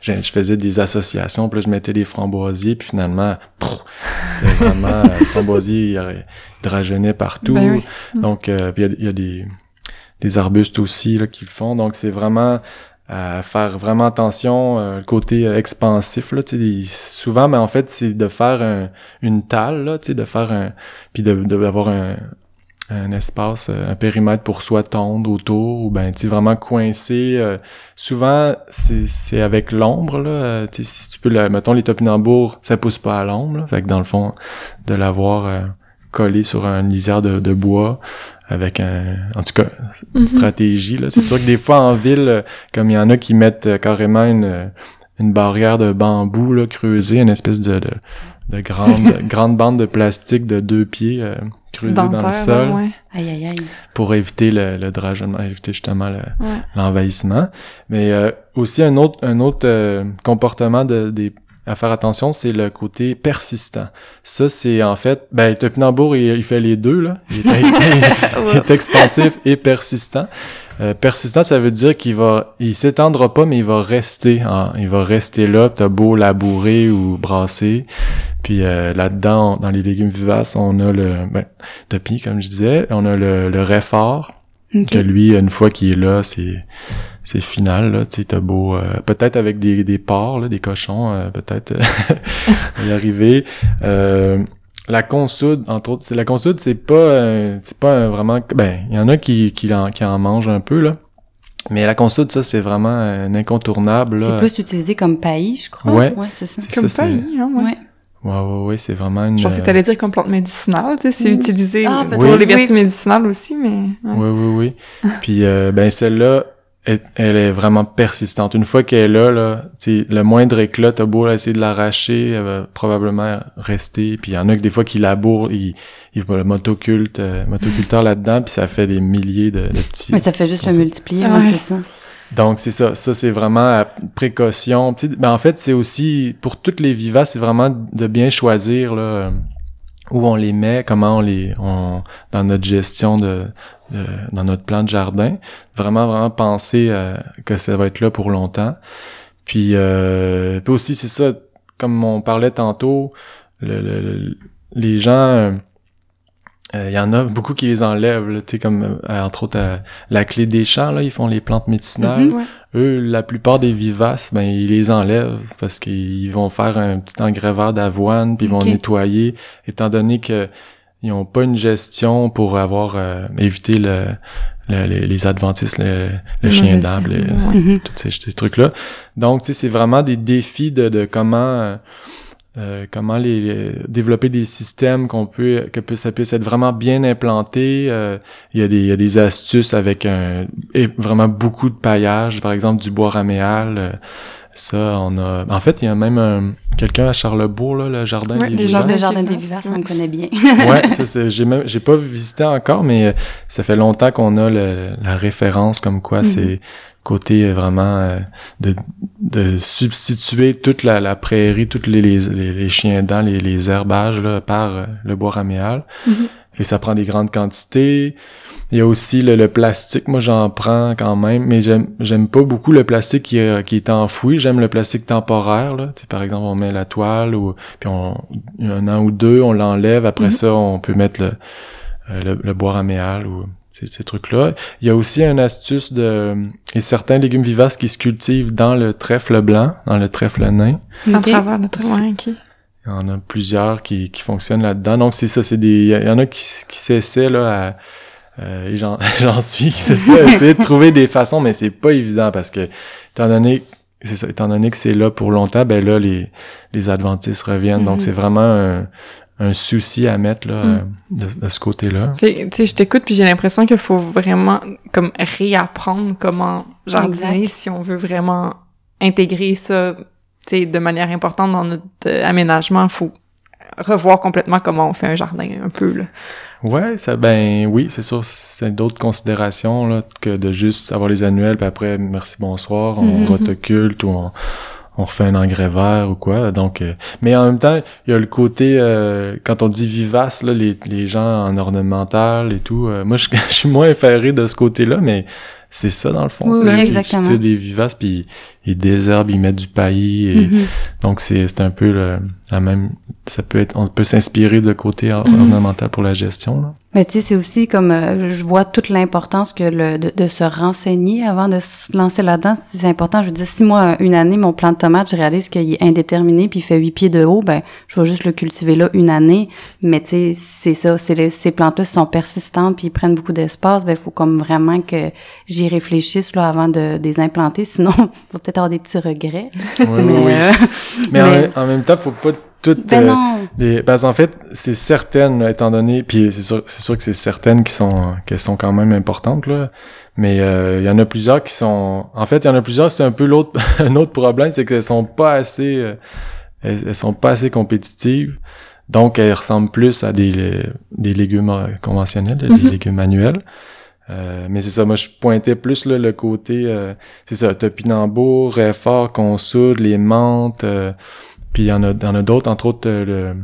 Je faisais des associations, puis là, je mettais des framboisiers, puis finalement, pff, c'était vraiment, euh, le framboisier, il drageonnait partout. Ben oui. Mm. Donc, euh, il y y a des, des arbustes aussi, là, qui le font. Donc, c'est vraiment, à faire vraiment attention euh, le côté euh, expansif là tu souvent mais en fait c'est de faire un- une talle là tu sais de faire un puis de de- d'avoir un un espace euh, un périmètre pour soit tondre autour ou ben tu sais vraiment coincé euh, souvent c'est c'est avec l'ombre là euh, si tu peux mettons les topinambours ça pousse pas à l'ombre fait que dans le fond de l'avoir euh, collé sur un lisière de, de bois avec un en tout cas une Mhm. stratégie là c'est sûr que des fois en ville euh, comme il y en a qui mettent carrément une une barrière de bambou là creusée une espèce de de, de grande grande bande de plastique de deux pieds euh, creusée Dans dans, terre, le sol ouais. Aïe, aïe, aïe. pour éviter le, le drageonnement éviter justement le, Ouais. l'envahissement. Mais euh, aussi un autre un autre euh, comportement de, des à faire attention, c'est le côté persistant. Ça, c'est en fait, ben, le topinambour, il, il fait les deux, là. Il est, il est expansif et persistant. Euh, persistant, ça veut dire qu'il va, il s'étendra pas, mais il va rester, en- il va rester là. T'as beau labourer ou brasser. Puis euh, là-dedans, dans les légumes vivaces, on a le, ben, topi, comme je disais, on a le, le réfort, que lui, une fois qu'il est là, c'est c'est final là, tu t'as beau euh, peut-être avec des des porcs là, des cochons, euh, peut-être euh, y arriver. Euh, la consoude, entre autres, c'est la consoude, c'est pas euh, c'est pas un vraiment ben, il y en a qui qui en, qui en mangent un peu là. Mais la consoude, ça, c'est vraiment un incontournable. C'est plus utilisé comme paillis, je crois. Ouais. Ouais, c'est ça. C'est Comme ça, c'est- hein, ouais. Ouais. Ouais, ouais, ouais, c'est vraiment une. Je pensais que t'allais dire comme plante médicinale, tu sais, c'est Mm. utilisé Ah, pour peut-être. les vertus Oui. médicinales aussi, mais... ouais. Oui, oui, oui. Puis, euh, ben, celle-là, elle, elle est vraiment persistante. Une fois qu'elle est là, là, le moindre éclat, t'as beau essayer de l'arracher, elle va probablement rester. Puis il y en a que des fois qui labourent, ils, ils le motoculte, euh, motoculteur là-dedans, puis ça fait des milliers de, de petits. Mais ça fait juste le ça. multiplier, Ouais. c'est ça. Donc c'est ça, ça c'est vraiment à précaution. Ben, en fait c'est aussi pour toutes les vivaces, c'est vraiment de bien choisir là où on les met, comment on les, on dans notre gestion de, de- dans notre plan de jardin, vraiment vraiment penser euh, que ça va être là pour longtemps. Puis, euh, puis aussi c'est ça, comme on parlait tantôt, le, le- le- les gens euh, il y en a beaucoup qui les enlèvent, là, tu sais, comme euh, entre autres euh, la clé des champs, là, ils font les plantes médicinales. Mhm. Ouais. Eux, la plupart des vivaces, ben ils les enlèvent parce qu'ils vont faire un petit engrais d'avoine, puis ils vont nettoyer, étant donné que ils ont pas une gestion pour avoir euh, évité le, le- les, les adventistes, le, le chien le- ouais. Mhm. tous ces, ces trucs-là. Donc, tu sais, c'est vraiment des défis de, de comment euh, euh, comment les, les- développer des systèmes qu'on peut que peut, ça puisse être vraiment bien implanté. Euh, il y a des il y a des astuces avec un et vraiment beaucoup de paillage, par exemple du bois raméal. Euh, ça, on a. En fait, il y a même un- quelqu'un à Charlebourg, là, le jardin Ouais, des les Vivaces. jardins Le des jardin des on le connaît bien. ouais, ça c'est j'ai même j'ai pas visité encore mais euh, ça fait longtemps qu'on a le- la référence comme quoi Mhm. c'est côté euh, vraiment euh, de, de substituer toute la, la prairie, tous les, les, les, les chiens dents, les, les herbages là, par euh, le bois raméal. Mhm. Et ça prend des grandes quantités. Il y a aussi le, le plastique. Moi, j'en prends quand même, mais j'aime j'aime pas beaucoup le plastique qui, est- qui est enfoui. J'aime le plastique temporaire. Là. Tu sais, par exemple, on met la toile ou puis on un an ou deux, on l'enlève. Après Mhm. ça, on peut mettre le, euh, le, le bois raméal ou ces, ces trucs-là. Il y a aussi une astuce de et certains légumes vivaces qui se cultivent dans le trèfle blanc, dans le trèfle nain. À travers le ouais, ok. Il y en a plusieurs qui, qui fonctionnent là-dedans. Donc c'est ça, c'est des. Il y en a qui, qui s'essaient là à. euh, et j'en, j'en suis qui s'essaient à essayer de trouver des façons, mais c'est pas évident parce que étant donné c'est ça, étant donné que c'est là pour longtemps, ben là les, les adventistes reviennent. Donc c'est vraiment un, un souci à mettre là, Mhm. euh, de, de ce côté-là. Tu sais, je t'écoute puis j'ai l'impression qu'il faut vraiment comme réapprendre comment jardiner Exact. si on veut vraiment intégrer ça, sais, de manière importante dans notre euh, aménagement. Faut revoir complètement comment on fait un jardin un peu là. Ouais, ça ben oui, c'est sûr, c'est d'autres considérations là, que de juste avoir les annuels puis après merci bonsoir, on Mhm. rotoculte ou on, on refait un engrais vert ou quoi. Donc euh, mais en même temps, il y a le côté euh, quand on dit vivace là, les, les gens en ornemental et tout. euh, moi je, je suis moins ferré de ce côté-là, mais c'est ça dans le fond, Oui, c'est exactement. cultivent des vivaces puis ils désherbent, ils mettent du paillis et Mhm. donc c'est c'est un peu le- la même ça peut être on peut s'inspirer de côté Mhm. ornemental pour la gestion là. Mais tu sais, c'est aussi comme euh, je vois toute l'importance que le de, de se renseigner avant de se lancer là-dedans. C'est important. Je veux dire, si moi une année mon plant de tomate, je réalise qu'il est indéterminé puis il fait huit pieds de haut, ben je vais juste le cultiver là une année. Mais tu sais, c'est ça. C'est les- ces plantes-là sont persistantes puis ils prennent beaucoup d'espace. Ben il faut comme vraiment que j'y réfléchisse là avant de, de les implanter. Sinon, il va peut-être avoir des petits regrets. Oui, oui, mais oui. euh, Mais, en mais- même- En, même temps, faut pas tout. ben euh, non. les- parce qu'en fait, c'est certaines, là, étant donné, puis c'est sûr, sûr que c'est certaines qui sont, qui sont quand même importantes là. Mais euh, il y en a plusieurs qui sont. En fait, il y en a plusieurs. C'est un peu l'autre, un autre problème, c'est qu'elles sont pas assez, elles, elles sont pas assez compétitives. Donc, elles ressemblent plus à des, des légumes conventionnels, des Mhm. légumes annuels. Euh, mais c'est ça, moi je pointais plus là, le côté, euh, c'est ça, topinambour, réfort, consoude, les menthes, euh, puis il y en a, il en a d'autres, entre autres euh, le,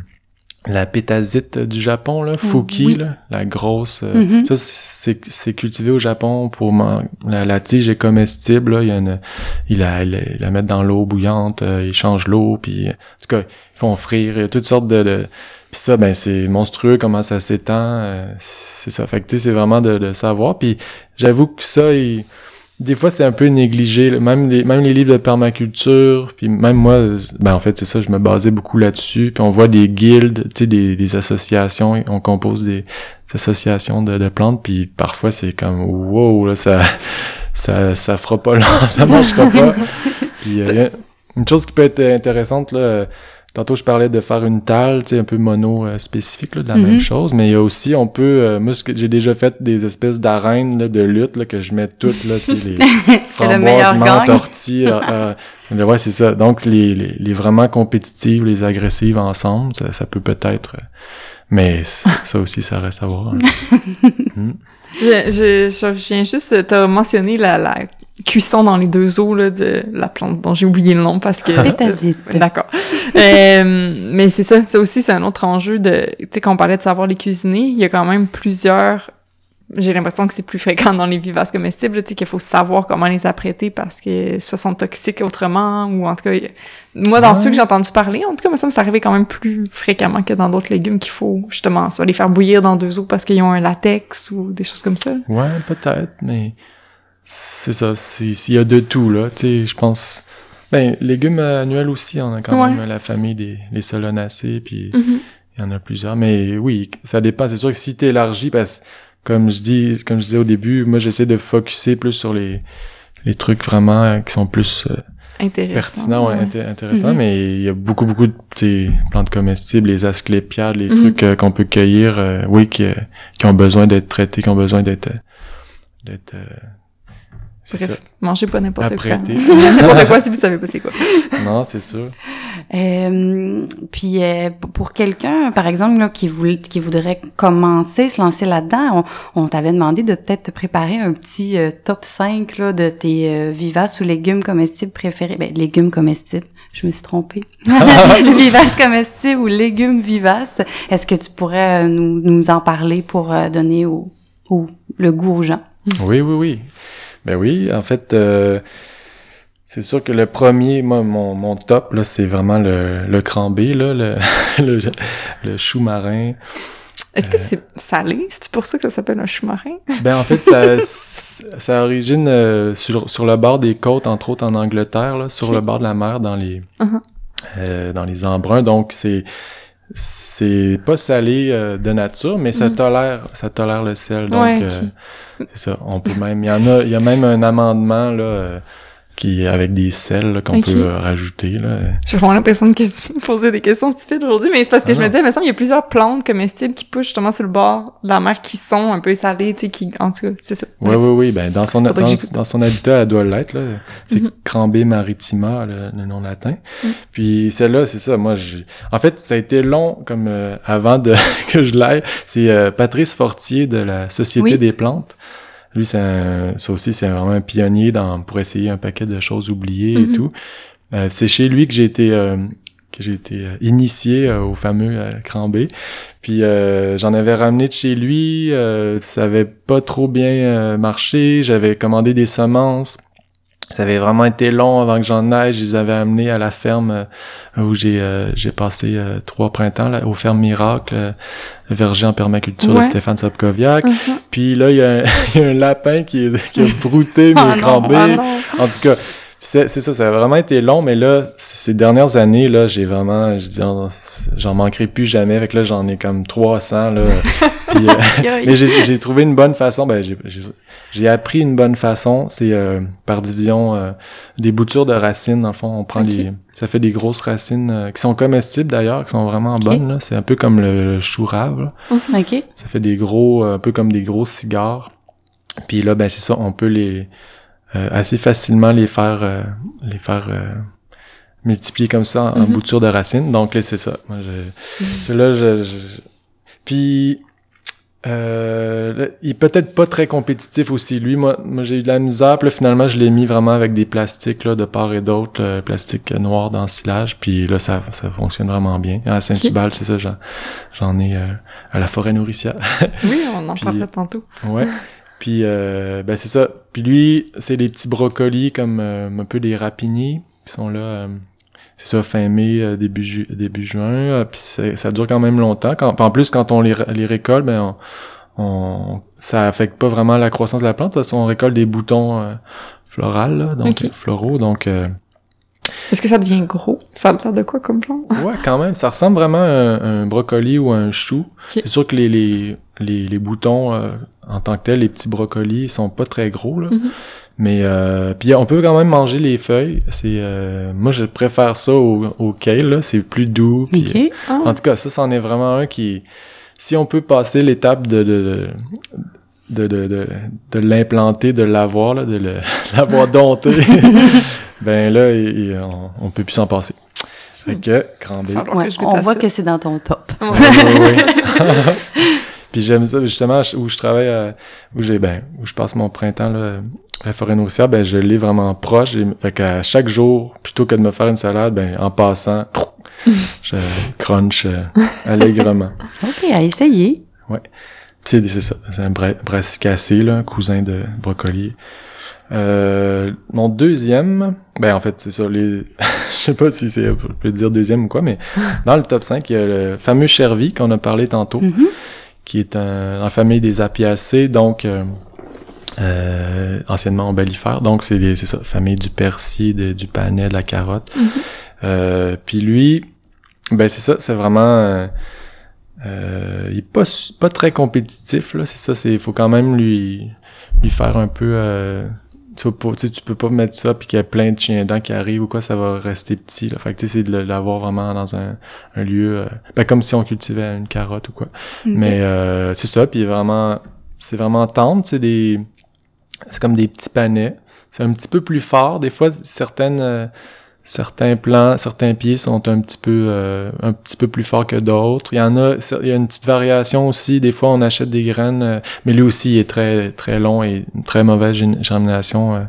la pétasite du Japon, là, Fuki, oui. là, la grosse. euh, Mhm. Ça, c'est c'est cultivé au Japon pour man- la, la tige est comestible. Là, il y a une, ils la, ils la, mettent dans l'eau bouillante, euh, ils changent l'eau, puis en tout cas, ils font frire, il y a toutes sortes de, de puis ça, ben c'est monstrueux comment ça s'étend. euh, c'est ça. Fait que c'est vraiment de, de savoir. Puis j'avoue que ça, il- des fois, c'est un peu négligé. Même les, même les livres de permaculture, puis même moi, ben en fait, c'est ça, je me basais beaucoup là-dessus. Puis on voit des guildes, tu sais, des, des associations, on compose des, des associations de, de plantes, puis parfois c'est comme wow, là, ça, ça, ça fera pas long, ça marchera pas. puis euh, une chose qui peut être intéressante là, Tantôt, je parlais de faire une talle, tu sais, un peu mono euh, spécifique, là, de la Mhm. même chose. Mais il y a aussi, on peut... euh, moi, ce que j'ai déjà fait des espèces d'arènes là, de lutte, là, que je mets toutes, là, tu sais, les le framboises, ortie. euh, euh, mais ouais, c'est ça. Donc, les, les, les vraiment compétitives, les agressives ensemble, ça, ça peut peut-être... euh, mais ça aussi, ça reste à voir. Mm. Je, je, je viens juste, t'as mentionné la, la cuisson dans les deux eaux là, de la plante dont j'ai oublié le nom parce que... D'accord. Euh, mais c'est ça, ça aussi, c'est un autre enjeu de... Tu sais, quand on parlait de savoir les cuisiner, il y a quand même plusieurs... J'ai l'impression que c'est plus fréquent dans les vivaces comestibles, là, tu sais, qu'il faut savoir comment les apprêter parce que soit sont toxiques autrement, ou en tout cas... Moi, dans Ouais. ceux que j'ai entendu parler, en tout cas, moi, ça me c'est arrivé quand même plus fréquemment que dans d'autres légumes qu'il faut, justement, soit les faire bouillir dans deux eaux parce qu'ils ont un latex ou des choses comme ça. Ouais, peut-être, mais c'est ça. S'il y a de tout, là, tu sais, je pense... Ben, légumes annuels aussi, on a quand Ouais. même la famille des les solanacées, puis Mhm. il y en a plusieurs. Mais oui, ça dépend. C'est sûr que si t'élargis, parce que comme je dis, comme je disais au début, moi j'essaie de focuser plus sur les les trucs vraiment euh, qui sont plus euh, Intéressant. pertinents, ouais, ouais. inté- intéressants. Mhm. Mais il y a beaucoup beaucoup de plantes comestibles, les asclépiades, les Mhm. trucs euh, qu'on peut cueillir, euh, oui, qui euh, qui ont besoin d'être traités, qui ont besoin d'être euh, d'être c'est ça. Bref, mangez pas n'importe quoi. N'importe quoi si vous savez pas c'est quoi. Non, c'est sûr. Euh, puis euh, pour quelqu'un, par exemple, là, qui, voulait, qui voudrait commencer, se lancer là-dedans, on, on t'avait demandé de peut-être te préparer un petit euh, top 5 là, de tes euh, vivaces ou légumes comestibles préférés. Ben, légumes comestibles, je me suis trompée. vivaces comestibles ou légumes vivaces. Est-ce que tu pourrais euh, nous, nous en parler pour donner au, au, le goût aux gens? Oui, oui, oui. Ben oui, en fait, euh, c'est sûr que le premier, moi, mon, mon top, là, c'est vraiment le, le crambé, là, le, le, le chou marin. Est-ce que c'est salé? C'est pour ça que ça s'appelle un chou marin? Ben, en fait, ça, ça origine euh, sur, sur le bord des côtes, entre autres en Angleterre, là, sur le bord de la mer, dans les, Uh-huh. euh, dans les embruns. Donc, c'est, c'est pas salé euh, de nature, mais ça Mhm. tolère, ça tolère le sel. Donc, Ouais, euh, c'est ça. On peut même, il y en a, il y a même un amendement, là, euh, qui, avec des sels, qu'on peut rajouter, là. J'ai vraiment l'impression de poser des questions stupides aujourd'hui, mais c'est parce que Ah je me disais, il me semble qu'il y a plusieurs plantes comestibles qui poussent justement sur le bord de la mer qui sont un peu salées, tu sais, qui, en tout cas, c'est ça. Oui, oui, oui. Ben, dans son, dans, son habitat, elle doit l'être, là. C'est Mhm. Crambé maritima, le, le nom latin. Mhm. Puis celle-là, c'est ça. Moi, je... En fait, ça a été long, comme euh, avant de que je l'aille. C'est euh, Patrice Fortier de la Société Oui. des plantes. Lui, c'est un... ça aussi, c'est vraiment un pionnier dans... pour essayer un paquet de choses oubliées et Mhm. tout. Euh, c'est chez lui que j'ai été... euh, que j'ai été euh, initié au fameux crambé. Puis euh, j'en avais ramené de chez lui, euh, ça avait pas trop bien marché, j'avais commandé des semences. Ça avait vraiment été long avant que j'en aille, je les avais amenés à la ferme euh, où j'ai euh, j'ai passé euh, trois printemps là, aux fermes Miracle, euh, verger en permaculture de. Stéphane Sapkoviak. Mhm. Puis là, il y, a un- il y a un lapin qui, qui a brouté Oh mes non. En tout cas, c'est c'est ça, ça a vraiment été long, mais là, ces dernières années, là, j'ai vraiment, je dis, oh, j'en manquerai plus jamais. Avec là, j'en ai comme 300, là. Puis, euh, mais j'ai j'ai trouvé une bonne façon, ben, j'ai- j'ai j'ai appris une bonne façon, c'est euh, par division euh, des boutures de racines, le fond, on prend Ok. les, ça fait des grosses racines euh, qui sont comestibles d'ailleurs, qui sont vraiment bonnes, là. C'est un peu comme le, chou rave, là. OK. Ça fait des gros, euh, un peu comme des gros cigares. Puis là, ben c'est ça, on peut les assez facilement les faire, euh, les faire euh, multiplier comme ça en, en Mhm. boutures de racines. Donc là, c'est ça. Moi, je, c'est là, je, je- puis euh, il est peut-être pas très compétitif aussi. Lui, moi, moi j'ai eu de la misère. Puis là, finalement, je l'ai mis vraiment avec des plastiques là, de part et d'autre, là, plastique noir dans le silage. Puis là, ça, ça fonctionne vraiment bien. À Saint-Tubal, c'est ça, j'en, j'en ai euh, à la forêt nourricière. Oui, on en Puis- parlait tantôt. Ouais. Puis euh, ben c'est ça. Puis lui, c'est des petits brocolis comme euh, un peu des rapini qui sont là. euh, c'est ça, fin mai, début, ju- début juin. euh, puis ça dure quand même longtemps. Quand, en plus, quand on les, ré- les récolte, ben on, on- ça affecte pas vraiment la croissance de la plante parce qu'on récolte des boutons euh, florales, là, donc floraux. Donc euh, Est-ce que ça devient gros? Ça a l'air de quoi comme plante? ouais, quand même, ça ressemble vraiment à un, un brocoli ou à un chou. C'est sûr que les, les, les, les boutons euh, en tant que tels, les petits brocolis, ils sont pas très gros, là. Mhm. Mais euh, puis on peut quand même manger les feuilles. C'est euh, moi je préfère ça au, au kale, là. c'est plus doux. OK. Ah. En tout cas, ça c'en est vraiment un qui si on peut passer l'étape de de de, de, de, de l'implanter, de l'avoir, là, de le- de l'avoir dompté, ben là, il- il- on, on peut plus s'en passer. Fait que, grand B. Ouais, que on voit ça. que c'est dans ton top. Ouais. Ouais, ouais, ouais. Puis j'aime ça, justement, où je travaille, à- où j'ai, ben, où je passe mon printemps, là, à la forêt nourricière, ben, je l'ai vraiment proche. Fait qu'à chaque jour, plutôt que de me faire une salade, ben, en passant, je crunch euh, allègrement. OK, à essayer. Puis c'est, c'est ça, c'est un bra- brassicacé, là, cousin de brocoli. Euh, mon deuxième, ben en fait c'est ça, les, je sais pas si c'est, je peux dire deuxième ou quoi, mais dans le top 5, il y a le fameux Chervy qu'on a parlé tantôt, Mhm. Qui est un, la famille des apiacées, donc euh, euh, anciennement ombellifères, donc c'est ça, famille du persil, de- du panais, de la carotte. Mhm. Euh, puis lui, ben c'est ça, c'est vraiment, euh, euh, il est pas pas très compétitif là, c'est ça, c'est faut quand même lui lui faire un peu. Tu, pas- tu sais, tu peux pas mettre ça puis qu'il y a plein de chiens dents qui arrivent ou quoi, ça va rester petit. Là. Fait que tu sais, c'est de l'avoir vraiment dans un, un lieu, euh, ben, comme si on cultivait une carotte ou quoi. Mais euh, c'est ça, puis vraiment, c'est vraiment tendre, c'est des, c'est comme des petits panais. C'est un petit peu plus fort. Des fois, certaines, euh, certains plants, certains pieds sont un petit peu, euh, un petit peu plus forts que d'autres. Il y en a, il y a une petite variation aussi. Des fois, on achète des graines, euh, mais lui aussi il est très, très long et une très mauvaise germination euh,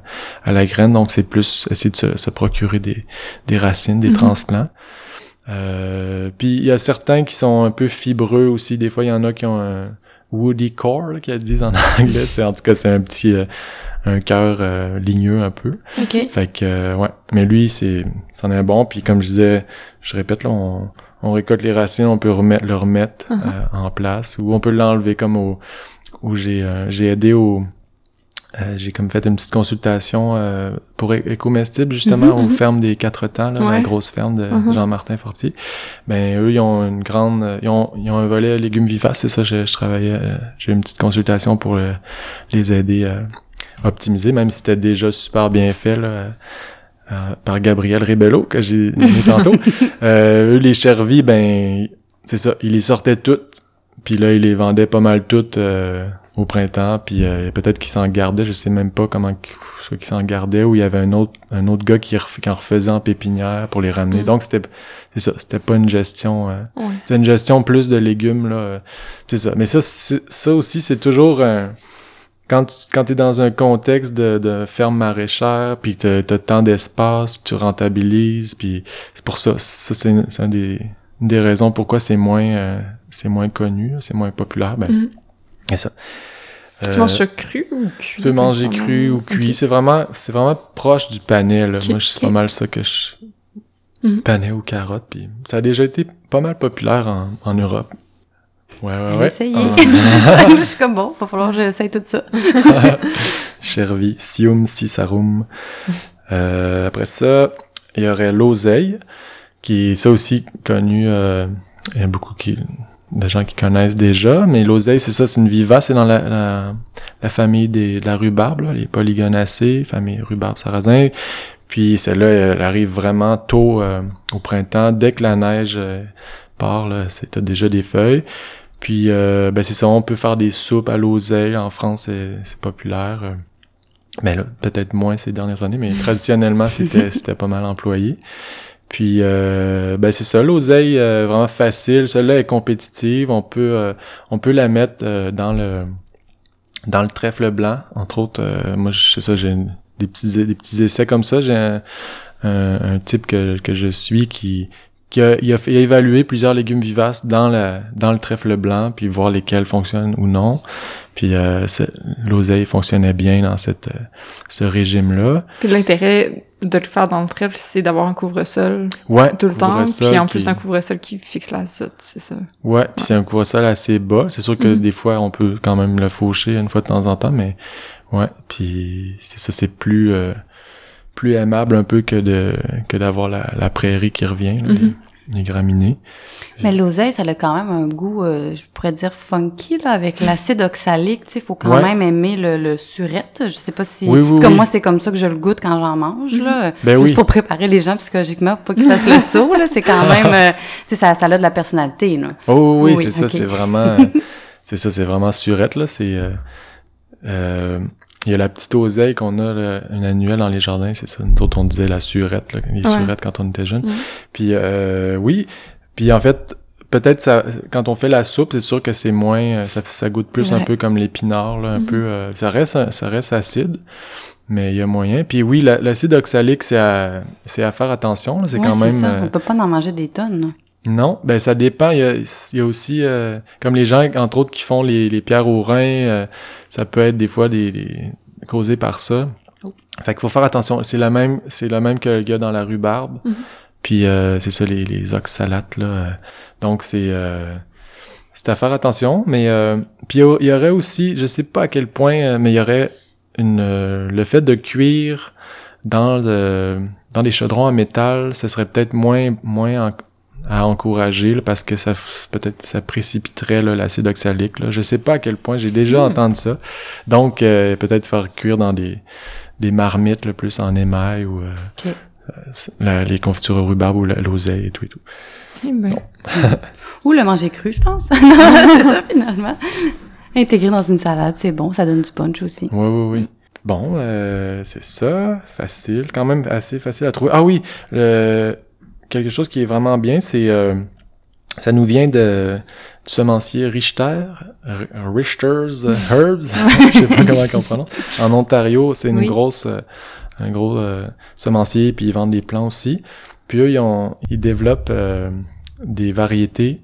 à la graine. Donc, c'est plus essayer de se, se procurer des, des racines, des Mhm. transplants. Euh, puis il y a certains qui sont un peu fibreux aussi. Des fois, il y en a qui ont un woody core, qu'ils disent en anglais. C'est en tout cas c'est un petit euh, un cœur euh, ligneux un peu. OK. Fait que euh, ouais. Mais lui, c'est c'en est bon. Puis comme je disais, je répète là, on, on récolte les racines, on peut remettre le remettre Uh-huh. euh, en place ou on peut l'enlever comme au où j'ai euh, j'ai aidé au euh, j'ai comme fait une petite consultation euh, pour Écomestible, justement, aux mhm. fermes des quatre temps, là, la grosse ferme de Mhm. Jean-Martin Fortier. Ben, eux, ils ont une grande... euh, Ils ont, ils ont un volet légumes vivaces, c'est ça, je, je travaillais... euh, j'ai une petite consultation pour euh, les aider à optimiser, même si c'était déjà super bien fait, là, euh, par Gabriel Rebello, que j'ai nommé tantôt. Euh, eux, les chervis, ben, c'est ça, ils les sortaient toutes, puis là, ils les vendaient pas mal toutes euh, au printemps, puis euh, peut-être qu'ils s'en gardaient, je sais même pas comment, soit qu'ils s'en gardaient, ou il y avait un autre un autre gars qui, ref- qui en refaisait en pépinière pour les ramener. Mm. Donc, c'était c'est ça, c'était pas une gestion... euh, Ouais. c'est une gestion plus de légumes, là. euh, C'est ça. Mais ça, ça aussi, c'est toujours un... Quand tu quand es dans un contexte de, de ferme maraîchère, puis que t'as tant d'espace, puis tu rentabilises, puis c'est pour ça. Ça, c'est une, c'est un des, une des raisons pourquoi c'est moins euh, c'est moins connu, c'est moins populaire. Ben, c'est ça. Tu Euh, manges ça cru ou cuit? tu peux manger cru ou cuit. C'est vraiment, c'est vraiment proche du panais, là. Moi, c'est pas mal ça que je... Mhm. Panais ou carotte, puis ça a déjà été pas mal populaire en, en Europe. Ouais, ouais, ouais. Essayez. Ah. je suis comme bon, va falloir que j'essaye tout ça. Chervi, Sium, Cisarum. Euh, après ça, il y aurait l'oseille, qui est ça aussi connu, euh, il y a beaucoup qui, de gens qui connaissent déjà, mais l'oseille, c'est ça, c'est une vivace, c'est dans la, la, la famille des, de la rhubarbe, là, les polygonacées, famille rhubarbe sarrasin. Puis celle-là, elle arrive vraiment tôt euh, au printemps, dès que la neige euh, part, là, c'est t'as déjà des feuilles. Puis euh, ben c'est ça, on peut faire des soupes à l'oseille. En France, c'est populaire. euh. Mais là, peut-être moins ces dernières années, mais traditionnellement, c'était c'était pas mal employé. Puis euh, ben c'est ça, l'oseille euh, vraiment facile. Celle-là est compétitive. On peut euh, on peut la mettre euh, dans le dans le trèfle blanc, entre autres. euh, moi, je sais ça, j'ai des petits des petits essais comme ça. J'ai un, un, un type que que je suis qui qui a, il a, fait, il a évalué plusieurs légumes vivaces dans la dans le trèfle blanc puis voir lesquels fonctionnent ou non. Puis euh, l'oseille fonctionnait bien dans cette euh, ce régime là. Puis l'intérêt de le faire dans le trèfle, c'est d'avoir un couvre-sol Ouais, tout le temps. Puis en plus qui- un couvre-sol qui fixe la soute, c'est ça. Ouais, puis c'est un couvre-sol assez bas. C'est sûr que Mhm. des fois on peut quand même le faucher une fois de temps en temps, mais ouais, puis c'est ça, c'est plus euh, plus aimable un peu que de que d'avoir la, la prairie qui revient. là. Mhm. les graminées. Mais l'oseille, ça a quand même un goût, euh, je pourrais dire funky, là, avec l'acide oxalique. Tu sais, faut quand Ouais. même aimer le, le surette. Je sais pas si... Oui, oui, en tout cas, oui. moi, c'est comme ça que je le goûte quand j'en mange, là. Ben Juste oui. pour préparer les gens psychologiquement pour pas qu'ils fassent le saut, là. C'est quand même... euh, tu sais, ça, ça a de la personnalité, là. Oh oui, Oui, c'est ça, c'est vraiment, c'est ça, c'est vraiment surette là. C'est, euh, euh, il y a la petite oseille qu'on a, là, une annuelle dans les jardins, c'est ça. Nous autres, on disait la surette, là, les Ouais. surettes quand on était jeunes. Mhm. Puis euh, oui, puis en fait, peut-être ça, quand on fait la soupe, c'est sûr que c'est moins, euh, ça, ça goûte plus un peu comme l'épinard, là, un Mhm. peu. euh, ça reste, ça reste acide. Mais il y a moyen. Puis oui, la- l'acide oxalique, c'est à, c'est à faire attention. C'est Ouais, quand même. ça. euh, On peut pas en manger des tonnes. Non, ben ça dépend. Il y a, il y a aussi, euh, comme les gens, entre autres, qui font les, les pierres au rein, euh, ça peut être des fois des, des- causé par ça. Oh. Fait qu'il faut faire attention. C'est la même, c'est la même que le gars dans la rhubarbe. Mhm. Puis euh, c'est ça, les, les oxalates, là. donc c'est... Euh, c'est à faire attention, mais euh, puis il y aurait aussi, je sais pas à quel point, mais il y aurait une euh, le fait de cuire dans le dans des chaudrons en métal, ce serait peut-être moins moins en- à encourager là, parce que ça peut-être ça précipiterait l'acide oxalique. Là. Je sais pas à quel point j'ai déjà Hmm. entendu ça. Donc euh, peut-être faire cuire dans des des marmites le plus en émail ou euh, euh, la- les confitures au rhubarbe ou l'oseille et tout et tout. Eh ben, Ou le manger cru, je pense. c'est ça, finalement. Intégré dans une salade, c'est bon. Ça donne du punch aussi. Oui, oui, oui. Bon, euh, c'est ça, facile, quand même assez facile à trouver. Ah oui, le, quelque chose qui est vraiment bien, c'est euh, ça nous vient de du semencier Richter, Richter's Herbs, je sais pas comment on prononce. En Ontario, c'est une Oui. grosse, euh, un gros euh, semencier, puis ils vendent des plants aussi. Puis eux, ils, ont, ils développent euh, des variétés.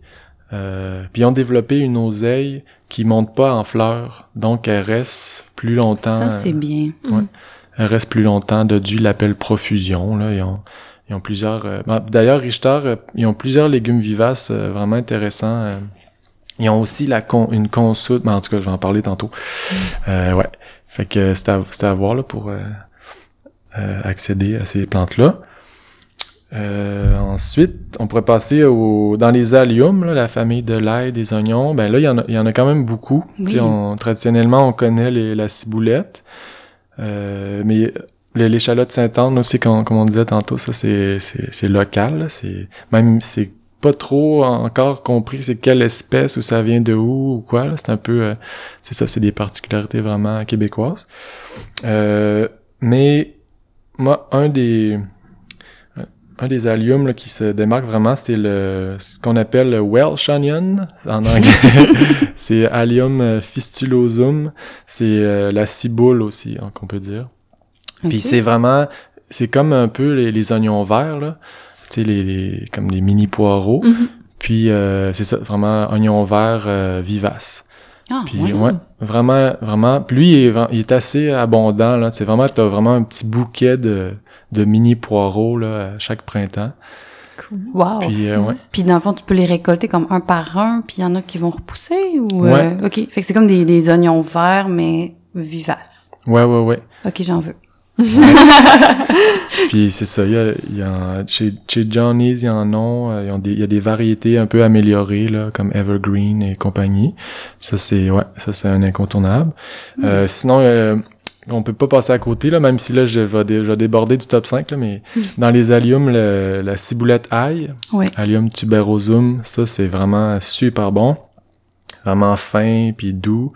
Euh, puis ils ont développé une oseille qui monte pas en fleurs, donc elle reste plus longtemps. Ça, c'est bien. Elle reste plus longtemps. De Dieu l'appelle profusion. Là, ils ont, ils ont plusieurs. euh, ben, D'ailleurs, Richter, euh, ils ont plusieurs légumes vivaces euh, vraiment intéressants. Ils ont aussi la con, une consoude. Mais en tout cas, je vais en parler tantôt. Euh, ouais. Fait que c'était à, voir là pour accéder à ces plantes-là. Ensuite, on pourrait passer au, dans les alliums, là, la famille de l'ail, des oignons. Ben là, il y en a, il y en a quand même beaucoup. Oui. On, traditionnellement, on connaît les, la ciboulette. Euh, mais l'échalote Sainte-Anne aussi, comme, on disait tantôt, ça c'est c'est local. C'est même c'est pas trop encore compris c'est quelle espèce ou ça vient de où ou quoi. C'est un peu euh, c'est ça, c'est des particularités vraiment québécoises. Euh, mais moi, un des un des alliums qui se démarque vraiment, c'est le ce qu'on appelle le Welsh onion en anglais. c'est Allium euh, fistulosum. C'est la ciboule aussi, hein, qu'on peut dire. Puis c'est vraiment, c'est comme un peu les, les oignons verts là, tu sais les, les- comme les mini poireaux. Mhm. Puis euh, c'est ça, vraiment oignon vert euh, vivace. Ah, Puis ouais. ouais, vraiment, vraiment. Puis lui, il est, vra- il est assez abondant là. C'est vraiment, t'as vraiment un petit bouquet de, de mini poireaux là à chaque printemps. Wow. Puis euh, ouais. Puis dans le fond, tu peux les récolter comme un par un, puis il y en a qui vont repousser ou Ouais. euh, OK, fait que c'est comme des, des oignons verts mais vivaces. Ouais, ouais, ouais. OK, j'en veux. Puis c'est ça, il y a, y a chez, chez Johnny's, il y en a, euh, il y a des variétés un peu améliorées, là, comme Evergreen et compagnie. Ça, c'est, ouais, ça, c'est un incontournable. Euh, sinon, euh, on peut pas passer à côté, là, même si là, je vais, dé- je vais déborder du top 5, là, mais dans les alliums, le- la ciboulette ail, Ouais. Allium tuberosum, ça, c'est vraiment super bon. Vraiment fin, puis doux.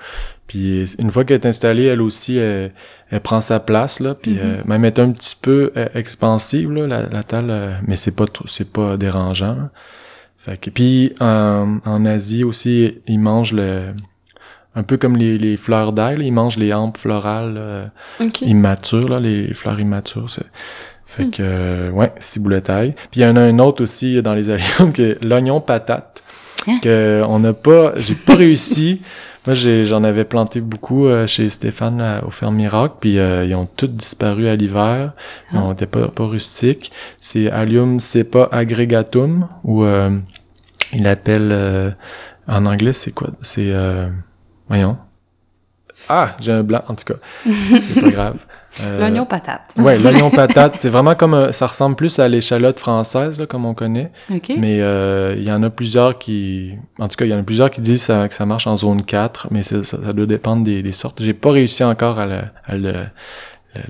Puis une fois qu'elle est installée, elle aussi, elle, elle prend sa place, là. Puis Mhm. euh, même est un petit peu euh, expansive, là, la, la table, euh, mais c'est pas c'est pas dérangeant. Fait que, puis en, en Asie aussi, ils mangent le... Un peu comme les, les fleurs d'ail, ils mangent les hampes florales immatures, là, les fleurs immatures. Fait Hmm. que, euh, ouais, ciboulette ail. Puis il y en a un autre aussi dans les alliums, qui est l'oignon patate. Hein? Que on n'a pas, j'ai pas réussi. Moi, j'en avais planté beaucoup euh, chez Stéphane là, au Ferme Miracle, puis euh, ils ont tous disparu à l'hiver. Ah. On était pas, pas rustiques. C'est Allium cepa aggregatum, ou euh, il appelle euh, en anglais, c'est quoi? C'est euh, voyons. Ah, j'ai un blanc en tout cas. C'est pas grave. Euh, L'oignon patate. Ouais, l'oignon patate, c'est vraiment comme un- ça ressemble plus à l'échalote française là, comme on connaît, OK. mais euh, il y en a plusieurs qui en tout cas, il y en a plusieurs qui disent ça- que ça marche en zone 4, mais ça, ça doit dépendre des, des sortes. J'ai pas réussi encore à le, à le,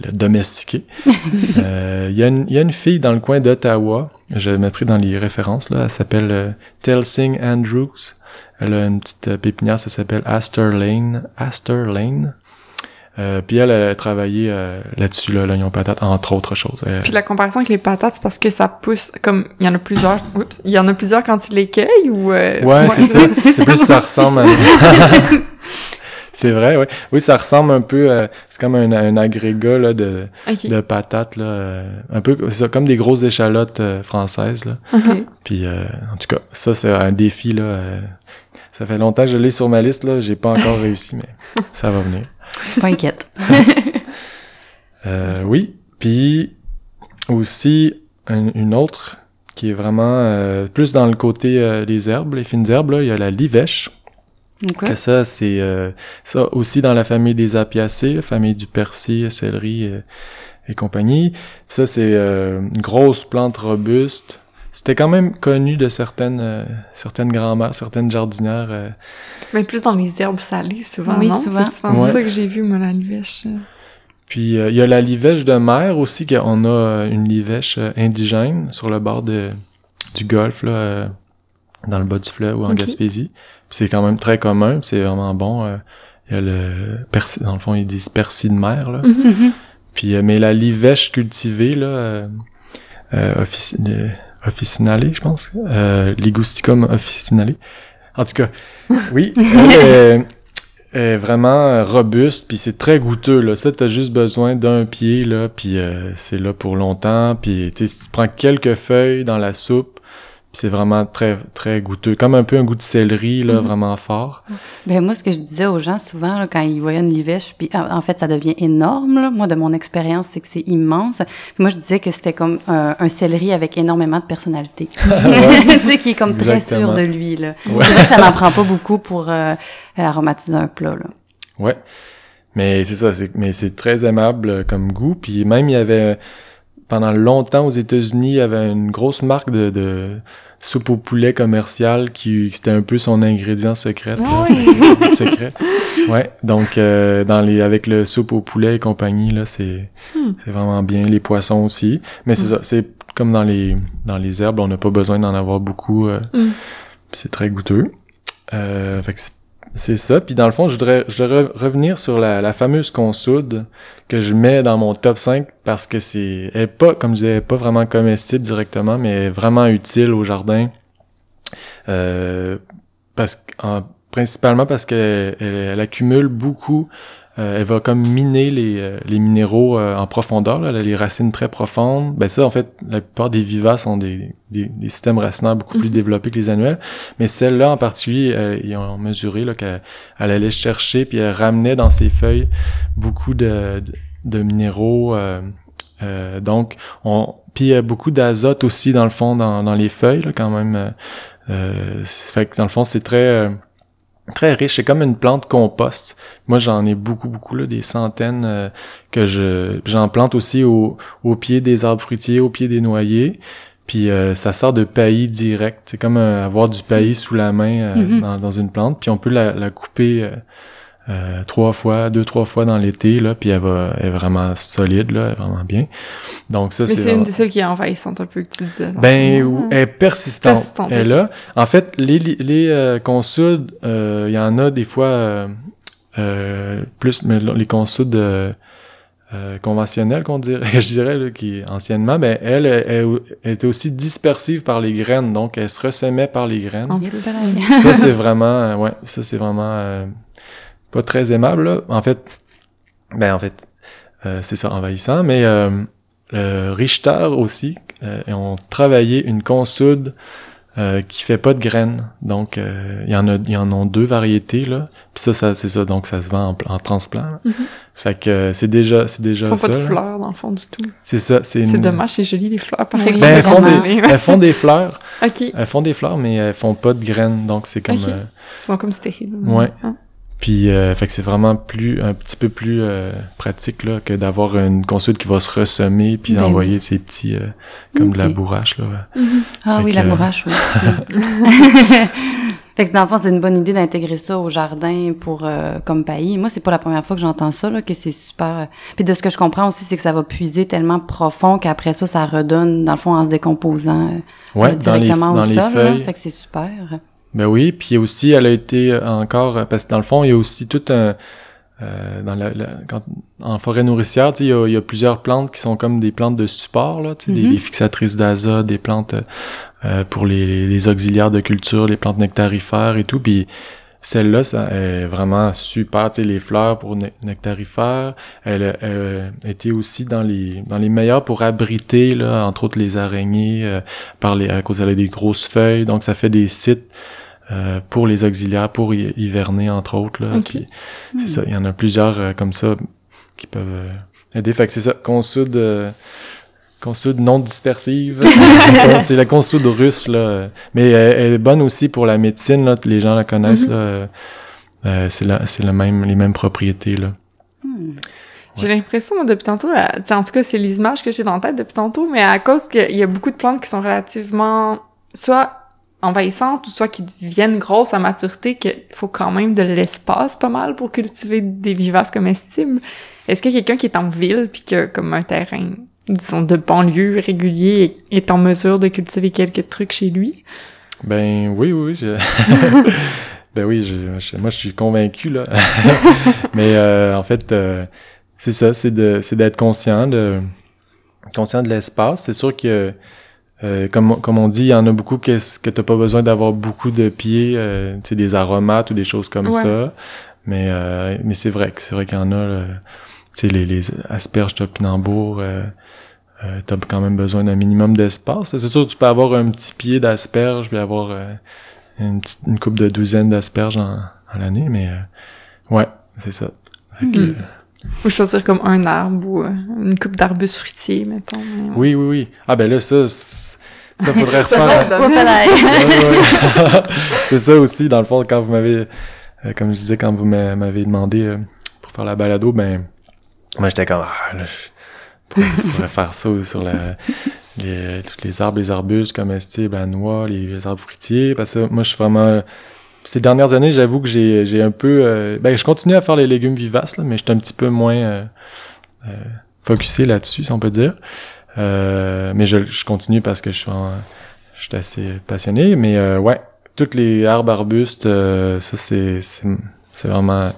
le- domestiquer. Euh, Il y, a une- il y a une fille dans le coin d'Ottawa, je mettrai dans les références là, elle s'appelle euh, Telsing Andrews. Elle a une petite euh, pépinière, ça s'appelle Astor Lane. Astor Lane? Euh, puis elle a travaillé euh, là-dessus, là, l'oignon patate, entre autres choses. Euh, Puis la comparaison avec les patates, c'est parce que ça pousse comme il y en a plusieurs. Oups, il y en a plusieurs quand ils les cueillent ou euh, Ouais, c'est ça. C'est plus ça ressemble à... c'est vrai, oui. Oui, ça ressemble un peu à... C'est comme un, un agrégat là, de, de patates, là. euh, un peu, c'est ça, comme des grosses échalotes euh, françaises, là. Puis, euh, en tout cas, ça, c'est un défi, là. euh, ça fait longtemps que je l'ai sur ma liste, là. J'ai pas encore réussi, mais ça va venir. Pas inquiète. Euh, oui. Puis, aussi, un- une autre qui est vraiment euh, plus dans le côté euh, des herbes, les fines herbes, là. Il y a la livèche. OK. Que ça, c'est euh, ça aussi dans la famille des apiacées, famille du persil, céleri et compagnie. Ça, c'est une grosse plante robuste. C'était quand même connu de certaines euh, certaines grand-mères, certaines jardinières. euh. Mais plus dans les herbes salées, souvent. Oui, non? souvent. C'est souvent Ouais. ça que j'ai vu, moi, la livèche. Puis euh, il y a la livèche de mer aussi, qu'on a euh, une livèche euh, indigène sur le bord de, du golfe, là, euh, dans le bas du fleuve ou en. Gaspésie. Puis c'est quand même très commun, puis c'est vraiment bon. euh, Il y a le persil, dans le fond, ils disent persil de mer, là. Mhm. Puis, euh, mais la livèche cultivée, là, euh, euh, euh, officinale, je pense, euh, Ligusticum officinale. En tout cas, oui, elle est, est vraiment robuste, puis c'est très goûteux, là. Ça, t'as juste besoin d'un pied, là, puis euh, c'est là pour longtemps, puis tu prends quelques feuilles dans la soupe, c'est vraiment très, très goûteux. Comme un peu un goût de céleri, là, Mhm. vraiment fort. Ben moi, ce que je disais aux gens souvent là, quand ils voyaient une livèche, puis en en fait, ça devient énorme. Là. Moi, de mon expérience, c'est que c'est immense. Puis moi, je disais que c'était comme un, un céleri avec énormément de personnalité. tu sais, qui est comme très sûr de lui. Là. Ouais. C'est vrai que ça n'en prend pas beaucoup pour euh, aromatiser un plat. Là. Ouais. Mais c'est ça, c'est, mais c'est très aimable euh, comme goût. Puis même, il y avait, pendant longtemps aux États-Unis, il y avait une grosse marque de, de soupe au poulet commerciale qui, qui c'était un peu son ingrédient secret. Ah secret. Ouais. Donc, euh, dans les, avec le soupe au poulet et compagnie, là, c'est, Hmm. c'est vraiment bien. Les poissons aussi. Mais c'est ça, c'est comme dans les, dans les herbes, on n'a pas besoin d'en avoir beaucoup. euh, Hmm. c'est très goûteux. Euh, fait que c'est- ça. Puis dans le fond, je voudrais, revenir sur la, fameuse consoude que je mets dans mon top 5 parce que c'est, elle pas, comme je disais, pas vraiment comestible directement, mais vraiment utile au jardin. Euh, parce principalement parce qu'elle elle, elle accumule beaucoup. Euh, elle va comme miner les, euh, les minéraux euh, en profondeur, là, les racines très profondes. Ben ça, en fait, la plupart des vivaces ont des, des, des systèmes racinaires beaucoup plus Mhm. développés que les annuels. Mais celle-là en particulier, euh, ils ont mesuré là, qu'elle elle allait chercher puis elle ramenait dans ses feuilles beaucoup de, de, de minéraux. euh, euh, donc, on, puis il y a beaucoup d'azote aussi dans le fond dans, dans les feuilles là, quand même. euh, euh, fait que dans le fond, c'est très euh, très riche. C'est comme une plante compost. Moi, j'en ai beaucoup, beaucoup là, des centaines euh, que je j'en plante aussi au, au pied des arbres fruitiers, au pied des noyers. Puis euh, ça sort de paillis direct. C'est comme euh, avoir du paillis sous la main euh, Mhm. dans, dans une plante. Puis on peut la, la couper euh, trois fois, deux, trois fois dans l'été, là, puis elle va elle est vraiment solide, là, elle est vraiment bien. Donc ça, Mais c'est c'est vraiment- une de celles qui est envahissante un peu que tu disais. ben, ou- elle est persistante. Persistante, Elle est là. En fait, les, les, les euh, consoudes, euh, il y en a des fois euh, euh, plus, mais les consoudes euh, euh, conventionnelles, qu'on dirait, je dirais, là, qui anciennement, ben elle, elle, était aussi dispersive par les graines, donc elle se ressemait par les graines. En plus, ça, c'est vraiment, ouais, ça, c'est vraiment euh, pas très aimable, là. En fait, ben, en fait, euh, c'est ça, envahissant, mais euh, le Richter aussi, euh, ils ont travaillé une consoude euh, qui fait pas de graines. Donc, euh, il y en a, il y en ont deux variétés, là. Puis ça, ça c'est ça, donc ça se vend en, en transplant. là. Mhm. Fait que euh, c'est déjà, c'est déjà Ils font ça. pas de là. fleurs, dans le fond, du tout. C'est ça, c'est C'est une- dommage, c'est joli, les fleurs, par exemple. Ben, elles font, des, elles font des fleurs. OK. Ils Elles font des fleurs, mais elles font pas de graines. Donc, c'est comme... Ok. euh, sont comme stériles. Ouais. Hein? Puis, euh, fait que c'est vraiment plus, un petit peu plus euh, pratique là, que d'avoir une console qui va se ressemer puis Ben envoyer ses petits, euh, comme de la bourrache là. Ah Fait oui, que- la bourrache, oui. fait que dans le fond, c'est une bonne idée d'intégrer ça au jardin pour euh, comme paillis. Moi, c'est pas la première fois que j'entends ça, là, que c'est super. euh, Puis de ce que je comprends aussi, c'est que ça va puiser tellement profond qu'après ça, ça redonne, dans le fond, en se décomposant euh, Ouais, dans les, directement dans au les sol. là. feuilles. Fait que c'est super. Ben oui, puis aussi, elle a été euh, encore, euh, parce que dans le fond, il y a aussi tout un, euh, dans la, la- quand, en forêt nourricière, tu sais, il y, a, il y a plusieurs plantes qui sont comme des plantes de support, là, des, Mhm. des fixatrices d'azote, des plantes euh, pour les, les auxiliaires de culture, les plantes nectarifères et tout, puis celle-là, ça est vraiment super, tu sais, les fleurs pour ne- nectarifères, elle, a- elle été aussi dans les dans les meilleures pour abriter, là, entre autres les araignées, euh, par les, à cause qu'elle a des grosses feuilles, donc ça fait des sites euh, pour les auxiliaires, pour hi- hiverner entre autres. Là, Ok. Puis c'est ça, il y en a plusieurs euh, comme ça qui peuvent euh, aider. Fait que c'est ça, consoude, euh, consoude non dispersive. c'est la consoude russe là, mais elle, elle est bonne aussi pour la médecine là, les gens la connaissent là. euh, c'est la, c'est le même, les mêmes propriétés là. Hmm. J'ai l'impression, depuis tantôt, sais, en tout cas, c'est les images que j'ai dans la tête depuis tantôt, mais à cause qu'il y a beaucoup de plantes qui sont relativement soit envahissantes ou soit qui deviennent grosses à maturité, qu'il faut quand même de l'espace pas mal pour cultiver des vivaces comestibles. Est-ce que quelqu'un qui est en ville puis qui a comme un terrain, disons, de banlieue régulier est en mesure de cultiver quelques trucs chez lui? Ben oui, oui, je- ben oui, je, je- moi je suis convaincu là. Mais euh, en fait, euh, c'est ça, c'est de, c'est d'être conscient de, conscient de l'espace. C'est sûr que, euh, comme, comme on dit, il y en a beaucoup que, que t'as pas besoin d'avoir beaucoup de pieds, euh, tu sais, des aromates ou des choses comme Ouais. ça. Mais, euh, mais c'est vrai que c'est vrai qu'il y en a, là, tu sais, les, les asperges topinambour. Euh, euh, t'as quand même besoin d'un minimum d'espace. C'est sûr que tu peux avoir un petit pied d'asperges puis avoir euh, une petite une coupe de douzaine d'asperges en, en l'année, mais euh, ouais, c'est ça. Fait que, Mhm. Ou choisir comme un arbre ou euh, une coupe d'arbustes fruitiers, mettons. mais ouais. Oui, oui, oui. Ah ben là, ça, ça faudrait refaire. c'est ça aussi, dans le fond, quand vous m'avez, euh, comme je disais, quand vous m'a- m'avez demandé euh, pour faire la balado, ben, moi j'étais comme, ah, là, je pourrais, je pourrais faire ça sur la, les, tous les arbres, les arbustes comestibles à noix, les, les arbres fruitiers, parce que moi je suis vraiment, ces dernières années, j'avoue que j'ai, un peu, euh, ben, je continue à faire les légumes vivaces, là, mais je suis un petit peu moins euh, euh, focusé là-dessus, si on peut dire. Euh, mais je, je continue parce que je suis, en- je suis assez passionné. Mais euh, ouais, toutes les arbres, arbustes, ça c'est vraiment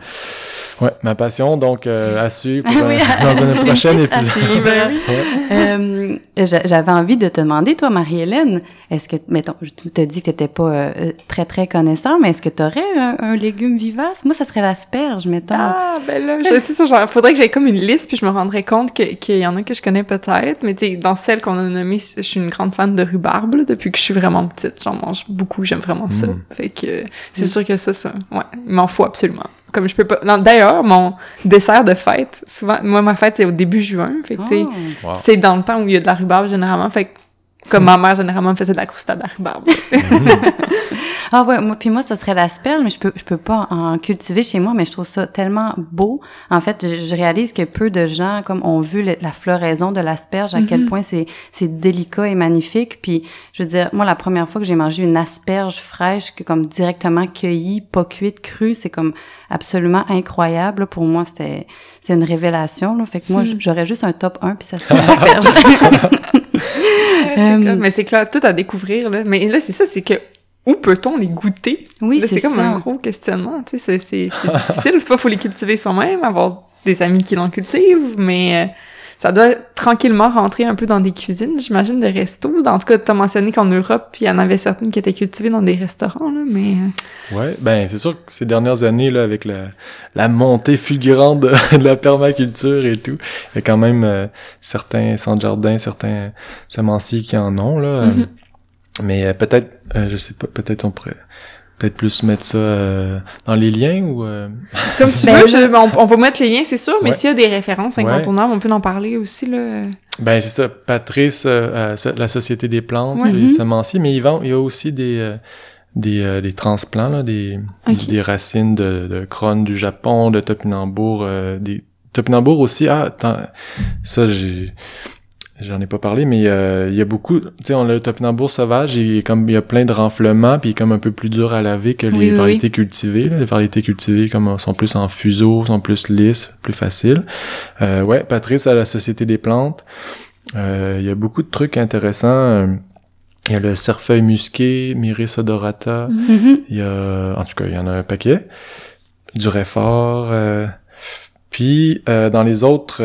ouais, ma passion. Donc à suivre pour Ah oui. dans un prochain épisode. Ouais. Euh, j'a- J'avais envie de te demander, toi, Marie-Hélène, est-ce que, mettons, je te dis que t'étais pas euh, très, très connaissant, mais est-ce que t'aurais un, un légume vivace? Moi, ça serait l'asperge, mettons. Ah, ben là, je sais ça, genre, faudrait que j'aie comme une liste, puis je me rendrais compte que- qu'il y en a que je connais peut-être, mais tu sais, dans celle qu'on a nommée, je suis une grande fan de rhubarbe, là, depuis que je suis vraiment petite, j'en mange beaucoup, j'aime vraiment ça. Mm. Fait que, c'est sûr que ça, ça, ouais, il m'en faut absolument. Comme je peux pas, non, d'ailleurs, mon dessert de fête, souvent, moi, ma fête, c'est au début juin, fait que, tu sais, Oh. Wow. c'est dans le temps où il y a de la rhubarbe, généralement, fait que, comme ma mère, généralement, me faisait de la croustade à rhubarbe. Ah ouais, moi, puis moi, ça serait l'asperge, mais je peux, je peux pas en cultiver chez moi, mais je trouve ça tellement beau. En fait, je, je réalise que peu de gens, comme, ont vu le- la floraison de l'asperge, à quel Mhm. point c'est, c'est délicat et magnifique. Puis, je veux dire, moi, la première fois que j'ai mangé une asperge fraîche, que comme directement cueillie, pas cuite, crue, c'est comme absolument incroyable. là. Pour moi, c'était, c'est une révélation, là. Fait que moi, Mhm. j'aurais juste un top 1, puis ça serait l'asperge. Euh, mais c'est clair, tout à découvrir, là. Mais là, c'est ça, c'est que, où peut-on les goûter? oui, c'est c'est comme ça. un gros questionnement, tu sais, c'est, c'est, c'est difficile. Soit faut les cultiver soi-même, avoir des amis qui l'en cultivent, mais euh, ça doit tranquillement rentrer un peu dans des cuisines, j'imagine, de restos. En tout cas, t'as mentionné qu'en Europe, il y en avait certaines qui étaient cultivées dans des restaurants, là, mais... euh, Ouais, ben c'est sûr que ces dernières années là, avec la, la montée fulgurante de, de la permaculture et tout, il y a quand même euh, certains centres jardins, certains semenciers qui en ont là. Mhm. euh, mais euh, peut-être, euh, je sais pas, peut-être on pourrait peut-être plus mettre ça euh, dans les liens ou. euh, Comme tu Ben, veux, je- on, on va mettre les liens, c'est sûr, mais Ouais. s'il y a des références Ouais. incontournables, on peut en parler aussi, là. Ben c'est ça, Patrice, euh, euh, la Société des plantes, Ouais. les semenciers, mais ils vendent, il y a aussi des euh, des, euh, des transplants, là, des, des racines de, de du Japon, de topinambour, euh, des topinambour aussi. Ah, attends, ça j'ai j'en ai pas parlé, mais euh, il y a beaucoup, tu sais, on a le topinambour sauvage, il comme il y a plein de renflements, puis il est comme un peu plus dur à laver que les Oui, oui, variétés cultivées. là. Les variétés cultivées comme sont plus en fuseau, sont plus lisses, plus faciles. Euh, ouais, Patrice à la Société des plantes. Euh, il y a beaucoup de trucs intéressants. Euh, Il y a le cerfeuil musqué, Myris odorata. Mhm. Il y a, en tout cas, il y en a un paquet. Du réfort. euh, puis, euh, dans les autres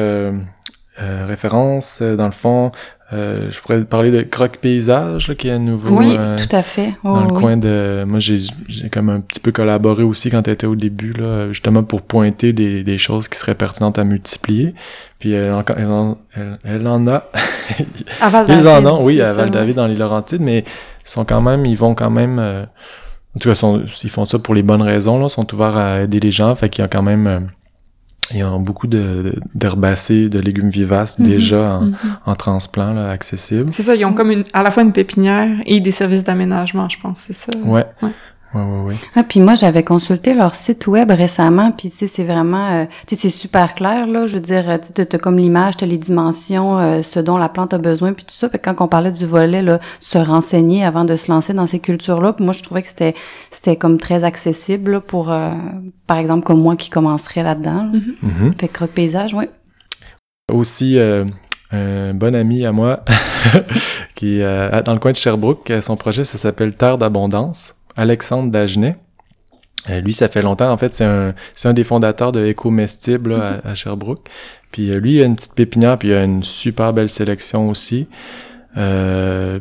euh, références, euh, dans le fond, euh, je pourrais parler de croque-paysage, là, qui est un nouveau... Oui, euh, tout à fait. Oh, dans le oui. coin de... Moi, j'ai j'ai comme un petit peu collaboré aussi quand t'étais au début, là, justement pour pointer des, des choses qui seraient pertinentes à multiplier. Puis elle, en- elle, en- elle- elle en a. À Val Ils en ont, oui, à Val-David, dans les Laurentides, mais ils sont quand même, ils vont quand même... euh, en tout cas, sont- ils font ça pour les bonnes raisons, là, sont ouverts à aider les gens, fait qu'il y a quand même... ils ont beaucoup de- de- d'herbacées, de, légumes vivaces Mhm. déjà en, Mhm. en transplant, là, accessibles. C'est ça, ils ont comme une, à la fois une pépinière et des services d'aménagement, je pense, c'est ça? Ouais. Ouais. Ouais, ouais, ouais. Ah, puis moi, j'avais consulté leur site web récemment, puis tu sais, c'est vraiment, euh, tu sais, c'est super clair, là, je veux dire, euh, tu as comme l'image, tu les dimensions, euh, ce dont la plante a besoin, puis tout ça, puis quand on parlait du volet, là, se renseigner avant de se lancer dans ces cultures-là, puis moi, je trouvais que c'était c'était comme très accessible là, pour, euh, par exemple, comme moi qui commencerais là-dedans. là. Mhm. Fait que croque paysage, oui. Aussi, euh, un bon ami à moi qui est euh, dans le coin de Sherbrooke. Son projet, ça s'appelle Terre d'abondance. Alexandre Dagenet. Euh, lui, ça fait longtemps. En fait, c'est un, c'est un des fondateurs de Écomestible là, à, à Sherbrooke. Puis euh, lui, il a une petite pépinière, puis il a une super belle sélection aussi. Euh,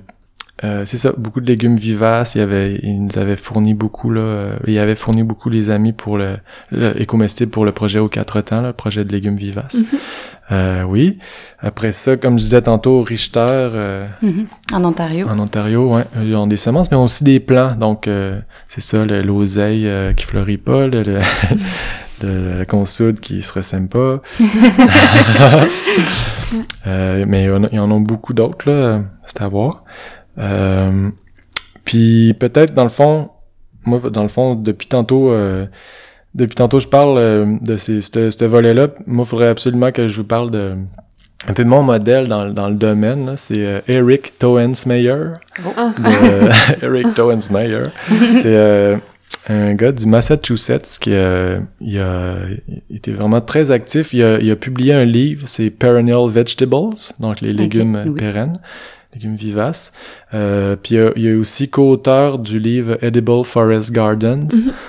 euh, c'est ça, beaucoup de légumes vivaces. Il, avait, il nous avait fourni beaucoup là. euh, il avait fourni beaucoup les amis pour le, le Écomestible pour le projet aux quatre temps, là, le projet de légumes vivaces. Mhm. Euh, oui. Après ça, comme je disais tantôt, Richter euh, Mhm. En Ontario. en Ontario, ouais, ils ont des semences, mais ils ont aussi des plants. Donc, euh, c'est ça, le- l'oseille qui fleurit pas, le, le, le- consoude qui se ressème pas. Euh, mais il y en a- il y en a beaucoup d'autres, là. C'est à voir. Euh, puis peut-être, dans le fond, moi, dans le fond, depuis tantôt... euh, depuis tantôt, je parle euh, de ces, ce, ce volet-là. Moi, il faudrait absolument que je vous parle de un peu mon modèle dans, le- dans le domaine. là. C'est euh, Eric Toensmeyer. Ah. de Eric Toensmeyer. C'est euh, un gars du Massachusetts qui euh, il a il était vraiment très actif. Il a, il a publié un livre, c'est Perennial Vegetables, donc les légumes oui. pérennes, légumes vivaces. Euh, puis il, a- il est aussi co-auteur du livre Edible Forest Gardens.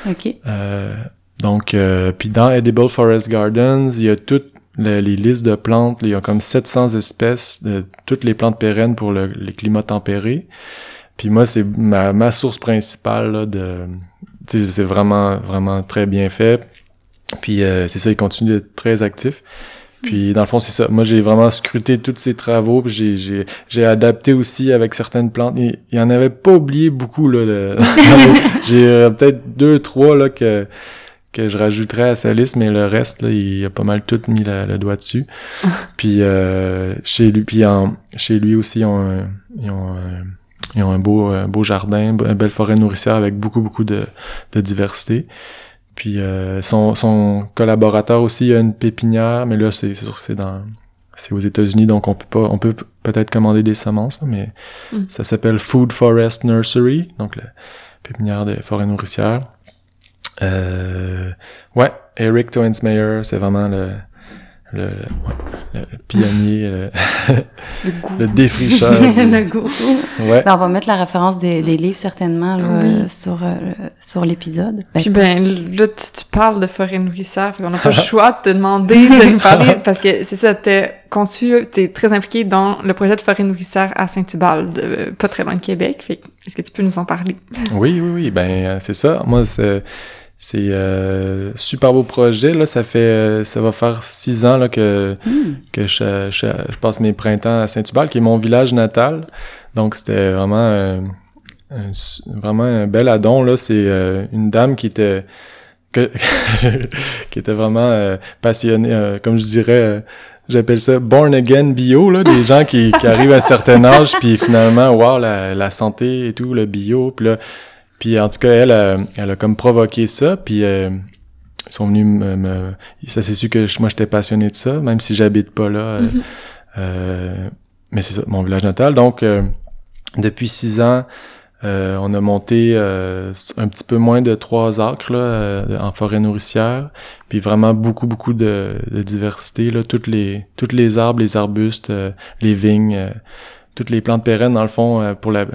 OK. Euh, donc, euh, puis dans Edible Forest Gardens, il y a toutes le- les listes de plantes. Il y a comme 700 espèces de toutes les plantes pérennes pour le, les climats tempérés. Puis moi, c'est ma, ma source principale là, de... C'est vraiment, vraiment très bien fait. Puis c'est ça, il continue d'être très actif. Puis dans le fond, c'est ça. Moi, j'ai vraiment scruté tous ses travaux. J'ai, j'ai, j'ai adapté aussi avec certaines plantes. Il, il en avait pas oublié beaucoup. Là, le- j'ai euh, peut-être deux, trois là, que, que je rajouterais à sa liste, mais le reste, là, il a pas mal tout mis le doigt dessus. puis euh, chez lui, puis en- chez lui aussi, ils ont un, ils ont un, ils ont un beau, un beau jardin, une belle forêt nourricière avec beaucoup, beaucoup de, de diversité. Puis euh, son, son collaborateur aussi a une pépinière, mais là c'est sûr que c'est dans c'est aux États-Unis donc on peut pas on peut peut-être commander des semences, mais Mm. ça s'appelle Food Forest Nursery, donc la pépinière des forêts nourricières. Euh, ouais, Eric Toensmeyer, c'est vraiment le le, le- ouais, le- le pionnier, le, Le goût. le défricheur. du- Le goût. ouais. Ben, on va mettre la référence des, des livres certainement là, Oui. euh, sur euh, sur l'épisode. Ben, Puis ben, là, tu, tu parles de forêt nourricière, qu'on n'a pas le choix de te demander de nous parler, parce que c'est ça, t'es conçu, t'es très impliqué dans le projet de forêt nourricière à Saint-Hubal, de, pas très loin de Québec, fait est-ce que tu peux nous en parler? Oui, oui, oui, ben euh, c'est ça. Moi, c'est c'est euh, super beau projet. Là, ça fait euh, ça va faire six ans là que hmm. que je, je, je passe mes printemps à Saint-Hubal, qui est mon village natal. Donc c'était vraiment euh, un, vraiment un bel addon là. C'est euh, une dame qui était que, qui était vraiment euh, passionnée, euh, comme je dirais. J'appelle ça born again bio, là, des gens qui, qui arrivent à un certain âge, puis finalement, wow, la, la santé et tout, le bio, puis là, Puis en tout cas, elle, euh, elle a comme provoqué ça, puis euh, ils sont venus me... me- ça c'est sûr que je- moi j'étais passionné de ça, même si j'habite pas là. euh, Mhm. euh, mais c'est ça, mon village natal. Donc, euh, depuis six ans, euh, on a monté euh, un petit peu moins de trois acres là, euh, en forêt nourricière, puis vraiment beaucoup beaucoup de, de diversité là, toutes les toutes les arbres, les arbustes, euh, les vignes, euh, toutes les plantes pérennes dans le fond euh, pour la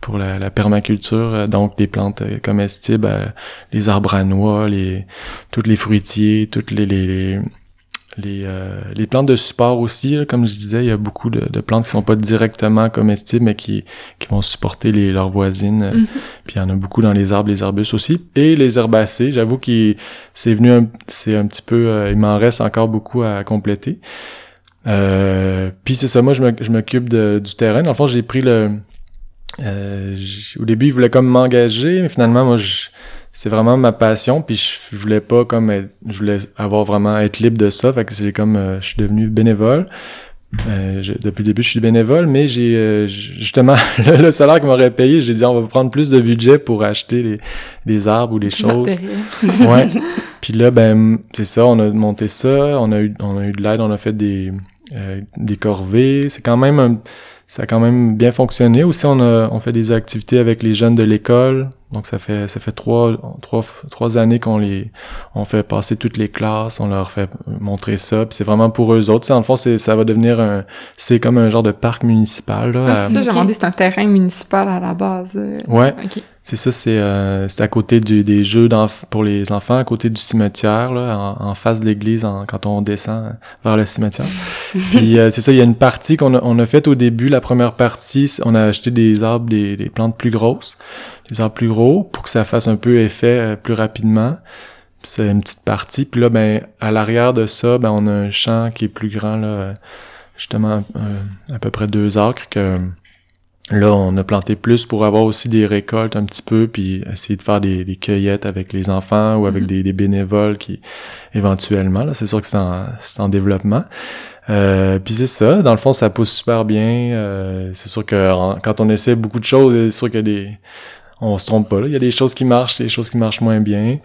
pour la, la permaculture, euh, donc les plantes euh, comestibles, euh, les arbres à noix, les toutes les fruitiers, toutes les les, les euh, les plantes de support aussi, là, comme je disais, il y a beaucoup de, de plantes qui sont pas directement comestibles, mais qui, qui vont supporter les, leurs voisines. Mhm. Puis il y en a beaucoup dans les arbres, les arbustes aussi. Et les herbacées, j'avoue qu'il c'est venu un, c'est un petit peu, euh, il m'en reste encore beaucoup à compléter. Euh, puis c'est ça, moi je m'occupe du terrain. Dans le fond, j'ai pris le... euh, au début, il voulait comme m'engager, mais finalement, moi, c'est vraiment ma passion. Puis je, je voulais pas comme être- je voulais avoir vraiment être libre de ça. Fait que c'est comme, euh, je suis devenu bénévole. Euh, je- depuis le début, je suis bénévole, mais j'ai euh, justement le, le salaire qu'il m'aurait payé, j'ai dit on va prendre plus de budget pour acheter les, les arbres ou les choses. Ouais. Puis là, ben, c'est ça, on a monté ça, on a eu, on a eu de l'aide, on a fait des, euh, des corvées. C'est quand même un- ça a quand même bien fonctionné. Aussi, on a, on fait des activités avec les jeunes de l'école. Donc, ça fait, ça fait trois, trois, trois années qu'on les, on fait passer toutes les classes, on leur fait montrer ça. Puis c'est vraiment pour eux autres. En le fond, c'est, ça va devenir un, c'est comme un genre de parc municipal, là. Ah, à- c'est ça, j'ai demandé, c'est un terrain municipal à la base. euh. Ouais. Ok. C'est ça, c'est euh, c'est à côté du, des jeux pour les enfants, à côté du cimetière, là, en, en face de l'église, quand on descend vers le cimetière. Puis euh, c'est ça, il y a une partie qu'on a, on a faite au début, la première partie, on a acheté des arbres, des, des plantes plus grosses, des arbres plus gros, pour que ça fasse un peu effet euh, plus rapidement. C'est une petite partie. Puis là, ben, à l'arrière de ça, ben, on a un champ qui est plus grand, là, euh, justement, euh, à peu près deux acres que Là, on a planté plus pour avoir aussi des récoltes un petit peu, puis essayer de faire des, des cueillettes avec les enfants ou avec Mhm. des, des bénévoles qui, éventuellement, là, c'est sûr que c'est en, c'est en développement. Euh, puis c'est ça, dans le fond, ça pousse super bien. Euh, c'est sûr que en- quand on essaie beaucoup de choses, c'est sûr qu'il y a des... On se trompe pas, là. Il y a des choses qui marchent, des choses qui marchent moins bien.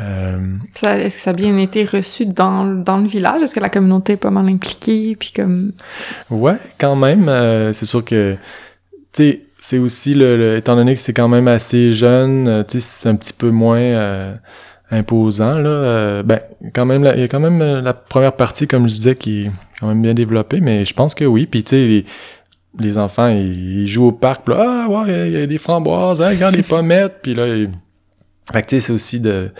Euh, Est-ce que ça a bien été reçu dans, dans le village? Est-ce que la communauté est pas mal impliquée? Puis comme... Ouais, quand même. euh, c'est sûr que, sais, c'est aussi le, le- étant donné que c'est quand même assez jeune, euh, tu sais, c'est un petit peu moins euh, imposant là. euh, ben, quand même, il y a quand même euh, la première partie, comme je disais, qui est quand même bien développée, mais je pense que oui. Puis tu sais, les, les enfants, ils, ils jouent au parc, puis là, ah ouais, il y a des framboises, hein, regarde les pommettes, puis là, ils... fait que tu sais, c'est aussi de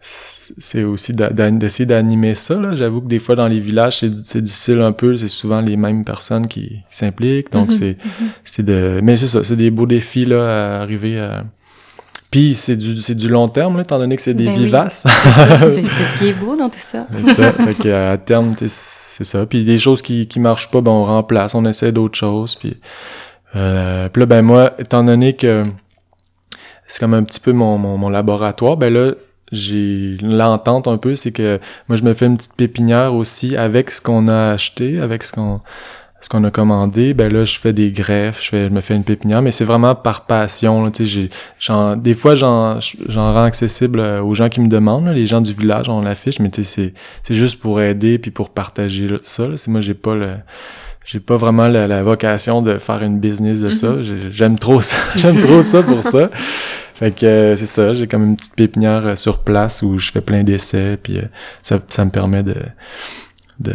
c'est aussi d'essayer d'animer ça. là. J'avoue que des fois, dans les villages, c'est difficile un peu. C'est souvent les mêmes personnes qui, qui s'impliquent. Donc, Mhm, c'est c'est de... Mais c'est ça, c'est des beaux défis là, à arriver à... Puis, c'est du, c'est du long terme, là, étant donné que c'est des Ben vivaces. C'est c'est ce qui est beau dans tout ça. C'est ça. fait que, à terme, c'est ça. Puis des choses qui, qui marchent pas, ben on remplace, on essaie d'autres choses. Puis, euh, puis là, ben moi, étant donné que c'est comme un petit peu mon, mon, mon laboratoire, ben là, j'ai l'entente un peu, c'est que moi, je me fais une petite pépinière aussi avec ce qu'on a acheté, avec ce qu'on ce qu'on a commandé, ben là, je fais des greffes, je, fais, je me fais une pépinière, mais c'est vraiment par passion. Tu sais, j'en, des fois, j'en, j'en rends accessible euh, aux gens qui me demandent. là, les gens du village, on l'affiche, mais tu sais, c'est, c'est juste pour aider puis pour partager ça. Là. C'est moi, j'ai pas le, j'ai pas vraiment la, la vocation de faire une business de ça. J'ai- J'aime trop ça, j'aime trop ça pour ça. Fait que euh, c'est ça, j'ai comme une petite pépinière euh, sur place où je fais plein d'essais, puis euh, ça, ça me permet de, de,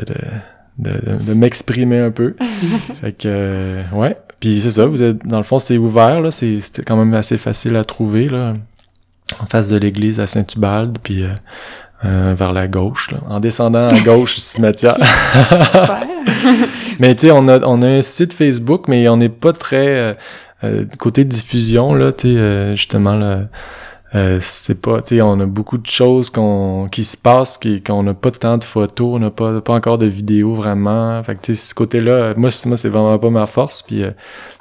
de, de, m'exprimer un peu. fait que, euh, ouais. Puis c'est ça, vous êtes, dans le fond, c'est ouvert, là, c'est c'était quand même assez facile à trouver, là, en face de l'église à Saint-Ubalde, puis euh, euh, vers la gauche, là, en descendant à gauche du cimetière. Mais tu sais, on a, on a un site Facebook, mais on n'est pas très euh, euh, côté diffusion là. Tu sais, euh, justement là, euh, c'est pas, tu sais, on a beaucoup de choses qu'on qui se passent, qui qu'on n'a pas tant de photos, on n'a pas pas encore de vidéos vraiment. Fait que tu sais, ce côté-là, moi, c'est- moi, c'est vraiment pas ma force. Puis euh,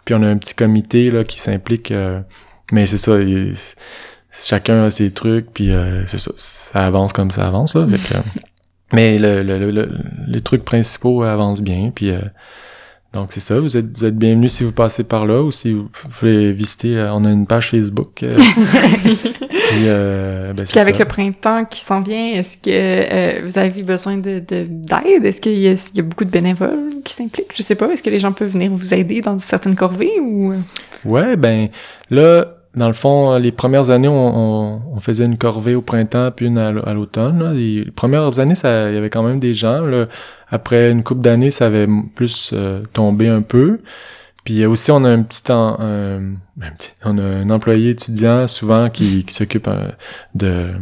puis on a un petit comité là qui s'implique. euh, mais c'est ça. chacun a ses trucs, puis euh, c'est ça, ça avance comme ça avance là. Fait que, mais le, le, le- le- les trucs principaux avancent bien, puis euh, Donc c'est ça, vous êtes, vous êtes bienvenus si vous passez par là ou si vous voulez visiter, euh, on a une page Facebook. euh, puis, euh, ben, Puis avec ça. le printemps qui s'en vient, est-ce que euh, vous avez besoin de de- d'aide? est-ce qu'il y, y a beaucoup de bénévoles qui s'impliquent? Je sais pas. Est-ce que les gens peuvent venir vous aider dans certaines corvées ou... Ouais, ben là, dans le fond, les premières années, on, faisait une corvée au printemps puis une à, l'automne. Les premières années, il y avait quand même des gens. Après une couple d'années, ça avait plus euh, tombé un peu. Puis euh, aussi, on a un petit, en- un, un petit- on a un employé étudiant souvent qui, s'occupe euh, de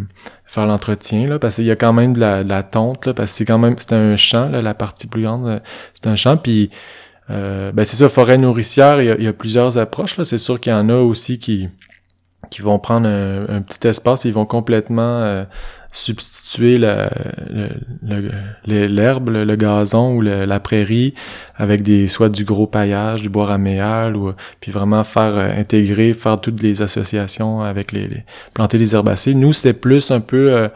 faire l'entretien parce qu'il y a quand même de la, tonte parce que c'est quand même c'est un champ la partie plus grande, euh, c'est un champ puis euh, ben c'est ça, forêt nourricière, il y a, plusieurs approches. là. C'est sûr qu'il y en a aussi qui, qui vont prendre un, petit espace puis ils vont complètement euh, substituer la- le- le- le- l'herbe, gazon ou la prairie avec des soit du gros paillage, du bois raméal ou puis vraiment faire euh, intégrer, faire toutes les associations avec les, les- planter les herbacées. Nous, c'était plus un peu euh,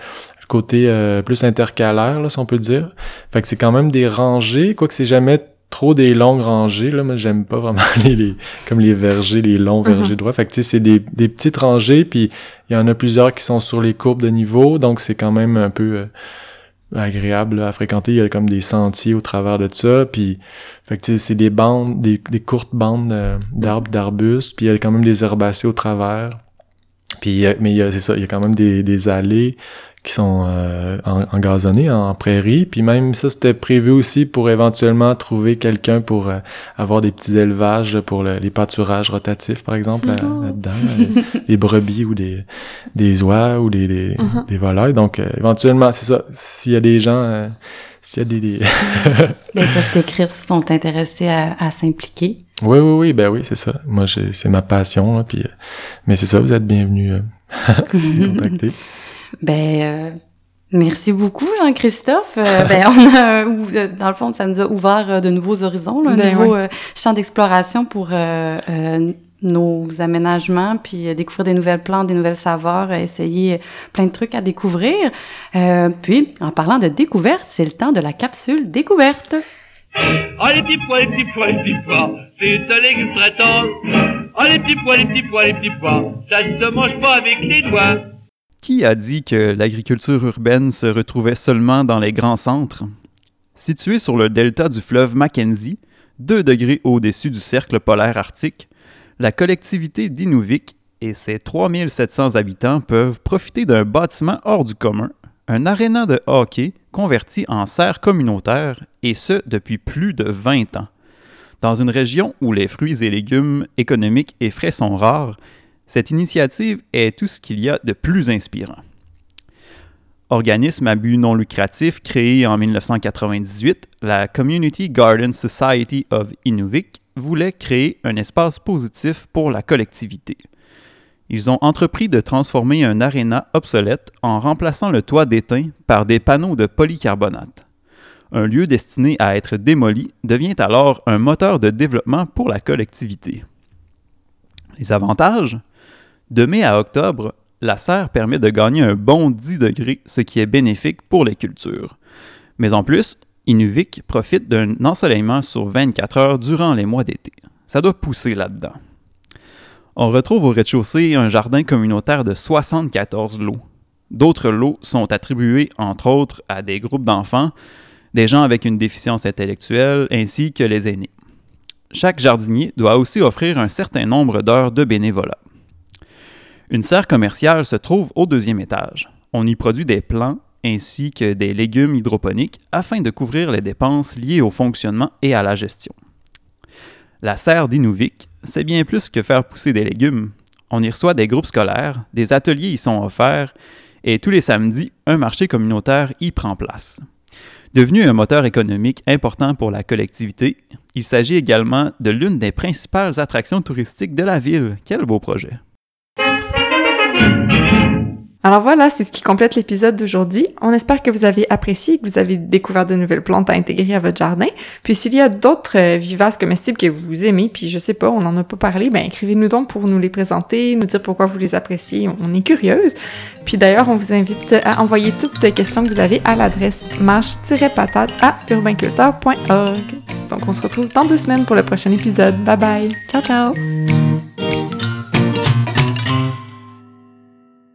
côté euh, plus intercalaire, là, si on peut dire. Fait que c'est quand même des rangées, quoique c'est jamais trop des longues rangées. Là, moi, j'aime pas vraiment les, les- comme les vergers, les longs vergers droits. Fait que tu sais, c'est des, des petites rangées, puis il y en a plusieurs qui sont sur les courbes de niveau, donc c'est quand même un peu euh, agréable là, à fréquenter. Il y a comme des sentiers au travers de ça, puis fait que tu sais, c'est des bandes, des, des courtes bandes euh, d'arbres, d'arbustes, puis il y a quand même des herbacées au travers. Puis, euh, mais il y a, c'est ça, il y a quand même des, des allées qui sont euh, en, engazonnées en prairie. Puis même ça, c'était prévu aussi pour éventuellement trouver quelqu'un pour euh, avoir des petits élevages pour le- les pâturages rotatifs, par exemple, Oh. là-dedans. là, les, brebis ou des, des oies ou des, des, Mhm. des volailles. Donc, euh, éventuellement, c'est ça. S'il y a des gens... euh, s'il y a des... des... Ben, ils peuvent t'écrire s'ils sont intéressés à, à s'impliquer. oui, oui, oui, ben oui, c'est ça. Moi, c'est ma passion. Là, puis, euh, mais c'est ça, vous êtes bienvenus euh, me contacter. Ben, euh, merci beaucoup, Jean-Christophe. Euh, ben, on a, euh, dans le fond, ça nous a ouvert euh, de nouveaux horizons, là, un Ben nouveau euh, champ d'exploration pour euh, euh, nos aménagements, puis euh, découvrir des nouvelles plantes, des nouvelles saveurs, essayer plein de trucs à découvrir. Euh, puis, en parlant de découverte, c'est le temps de la capsule découverte. Oh les petits pois, les petits pois, les petits pois, c'est un légume très tendre. Oh les petits pois, les petits pois, les petits pois, ça ne se mange pas avec les doigts. Qui a dit que l'agriculture urbaine se retrouvait seulement dans les grands centres? Situé sur le delta du fleuve Mackenzie, 2 degrés au-dessus du cercle polaire arctique, la collectivité d'Inuvik et ses 3700 habitants peuvent profiter d'un bâtiment hors du commun, un aréna de hockey converti en serre communautaire, et ce depuis plus de 20 ans. Dans une région où les fruits et légumes économiques et frais sont rares, cette initiative est tout ce qu'il y a de plus inspirant. Organisme à but non lucratif créé en 1998, la Community Garden Society of Inuvik voulait créer un espace positif pour la collectivité. Ils ont entrepris de transformer un aréna obsolète en remplaçant le toit d'étain par des panneaux de polycarbonate. Un lieu destiné à être démoli devient alors un moteur de développement pour la collectivité. Les avantages? De mai à octobre, la serre permet de gagner un bon 10 degrés, ce qui est bénéfique pour les cultures. Mais en plus, Inuvik profite d'un ensoleillement sur 24 heures durant les mois d'été. Ça doit pousser là-dedans. On retrouve au rez-de-chaussée un jardin communautaire de 74 lots. D'autres lots sont attribués, entre autres, à des groupes d'enfants, des gens avec une déficience intellectuelle ainsi que les aînés. Chaque jardinier doit aussi offrir un certain nombre d'heures de bénévolat. Une serre commerciale se trouve au deuxième étage. On y produit des plants ainsi que des légumes hydroponiques afin de couvrir les dépenses liées au fonctionnement et à la gestion. La serre d'Inuvik, c'est bien plus que faire pousser des légumes. On y reçoit des groupes scolaires, des ateliers y sont offerts et tous les samedis, un marché communautaire y prend place. Devenu un moteur économique important pour la collectivité, il s'agit également de l'une des principales attractions touristiques de la ville. Quel beau projet! Alors voilà, c'est ce qui complète l'épisode d'aujourd'hui. On espère que vous avez apprécié, que vous avez découvert de nouvelles plantes à intégrer à votre jardin. Puis s'il y a d'autres euh, vivaces comestibles que vous aimez, puis je sais pas, on n'en a pas parlé, ben écrivez-nous donc pour nous les présenter, nous dire pourquoi vous les appréciez. On est curieuse. Puis d'ailleurs, on vous invite à envoyer toutes les questions que vous avez à l'adresse marche-patate à urbainculteur.org. Donc, on se retrouve dans deux semaines pour le prochain épisode. Bye bye! Ciao, ciao!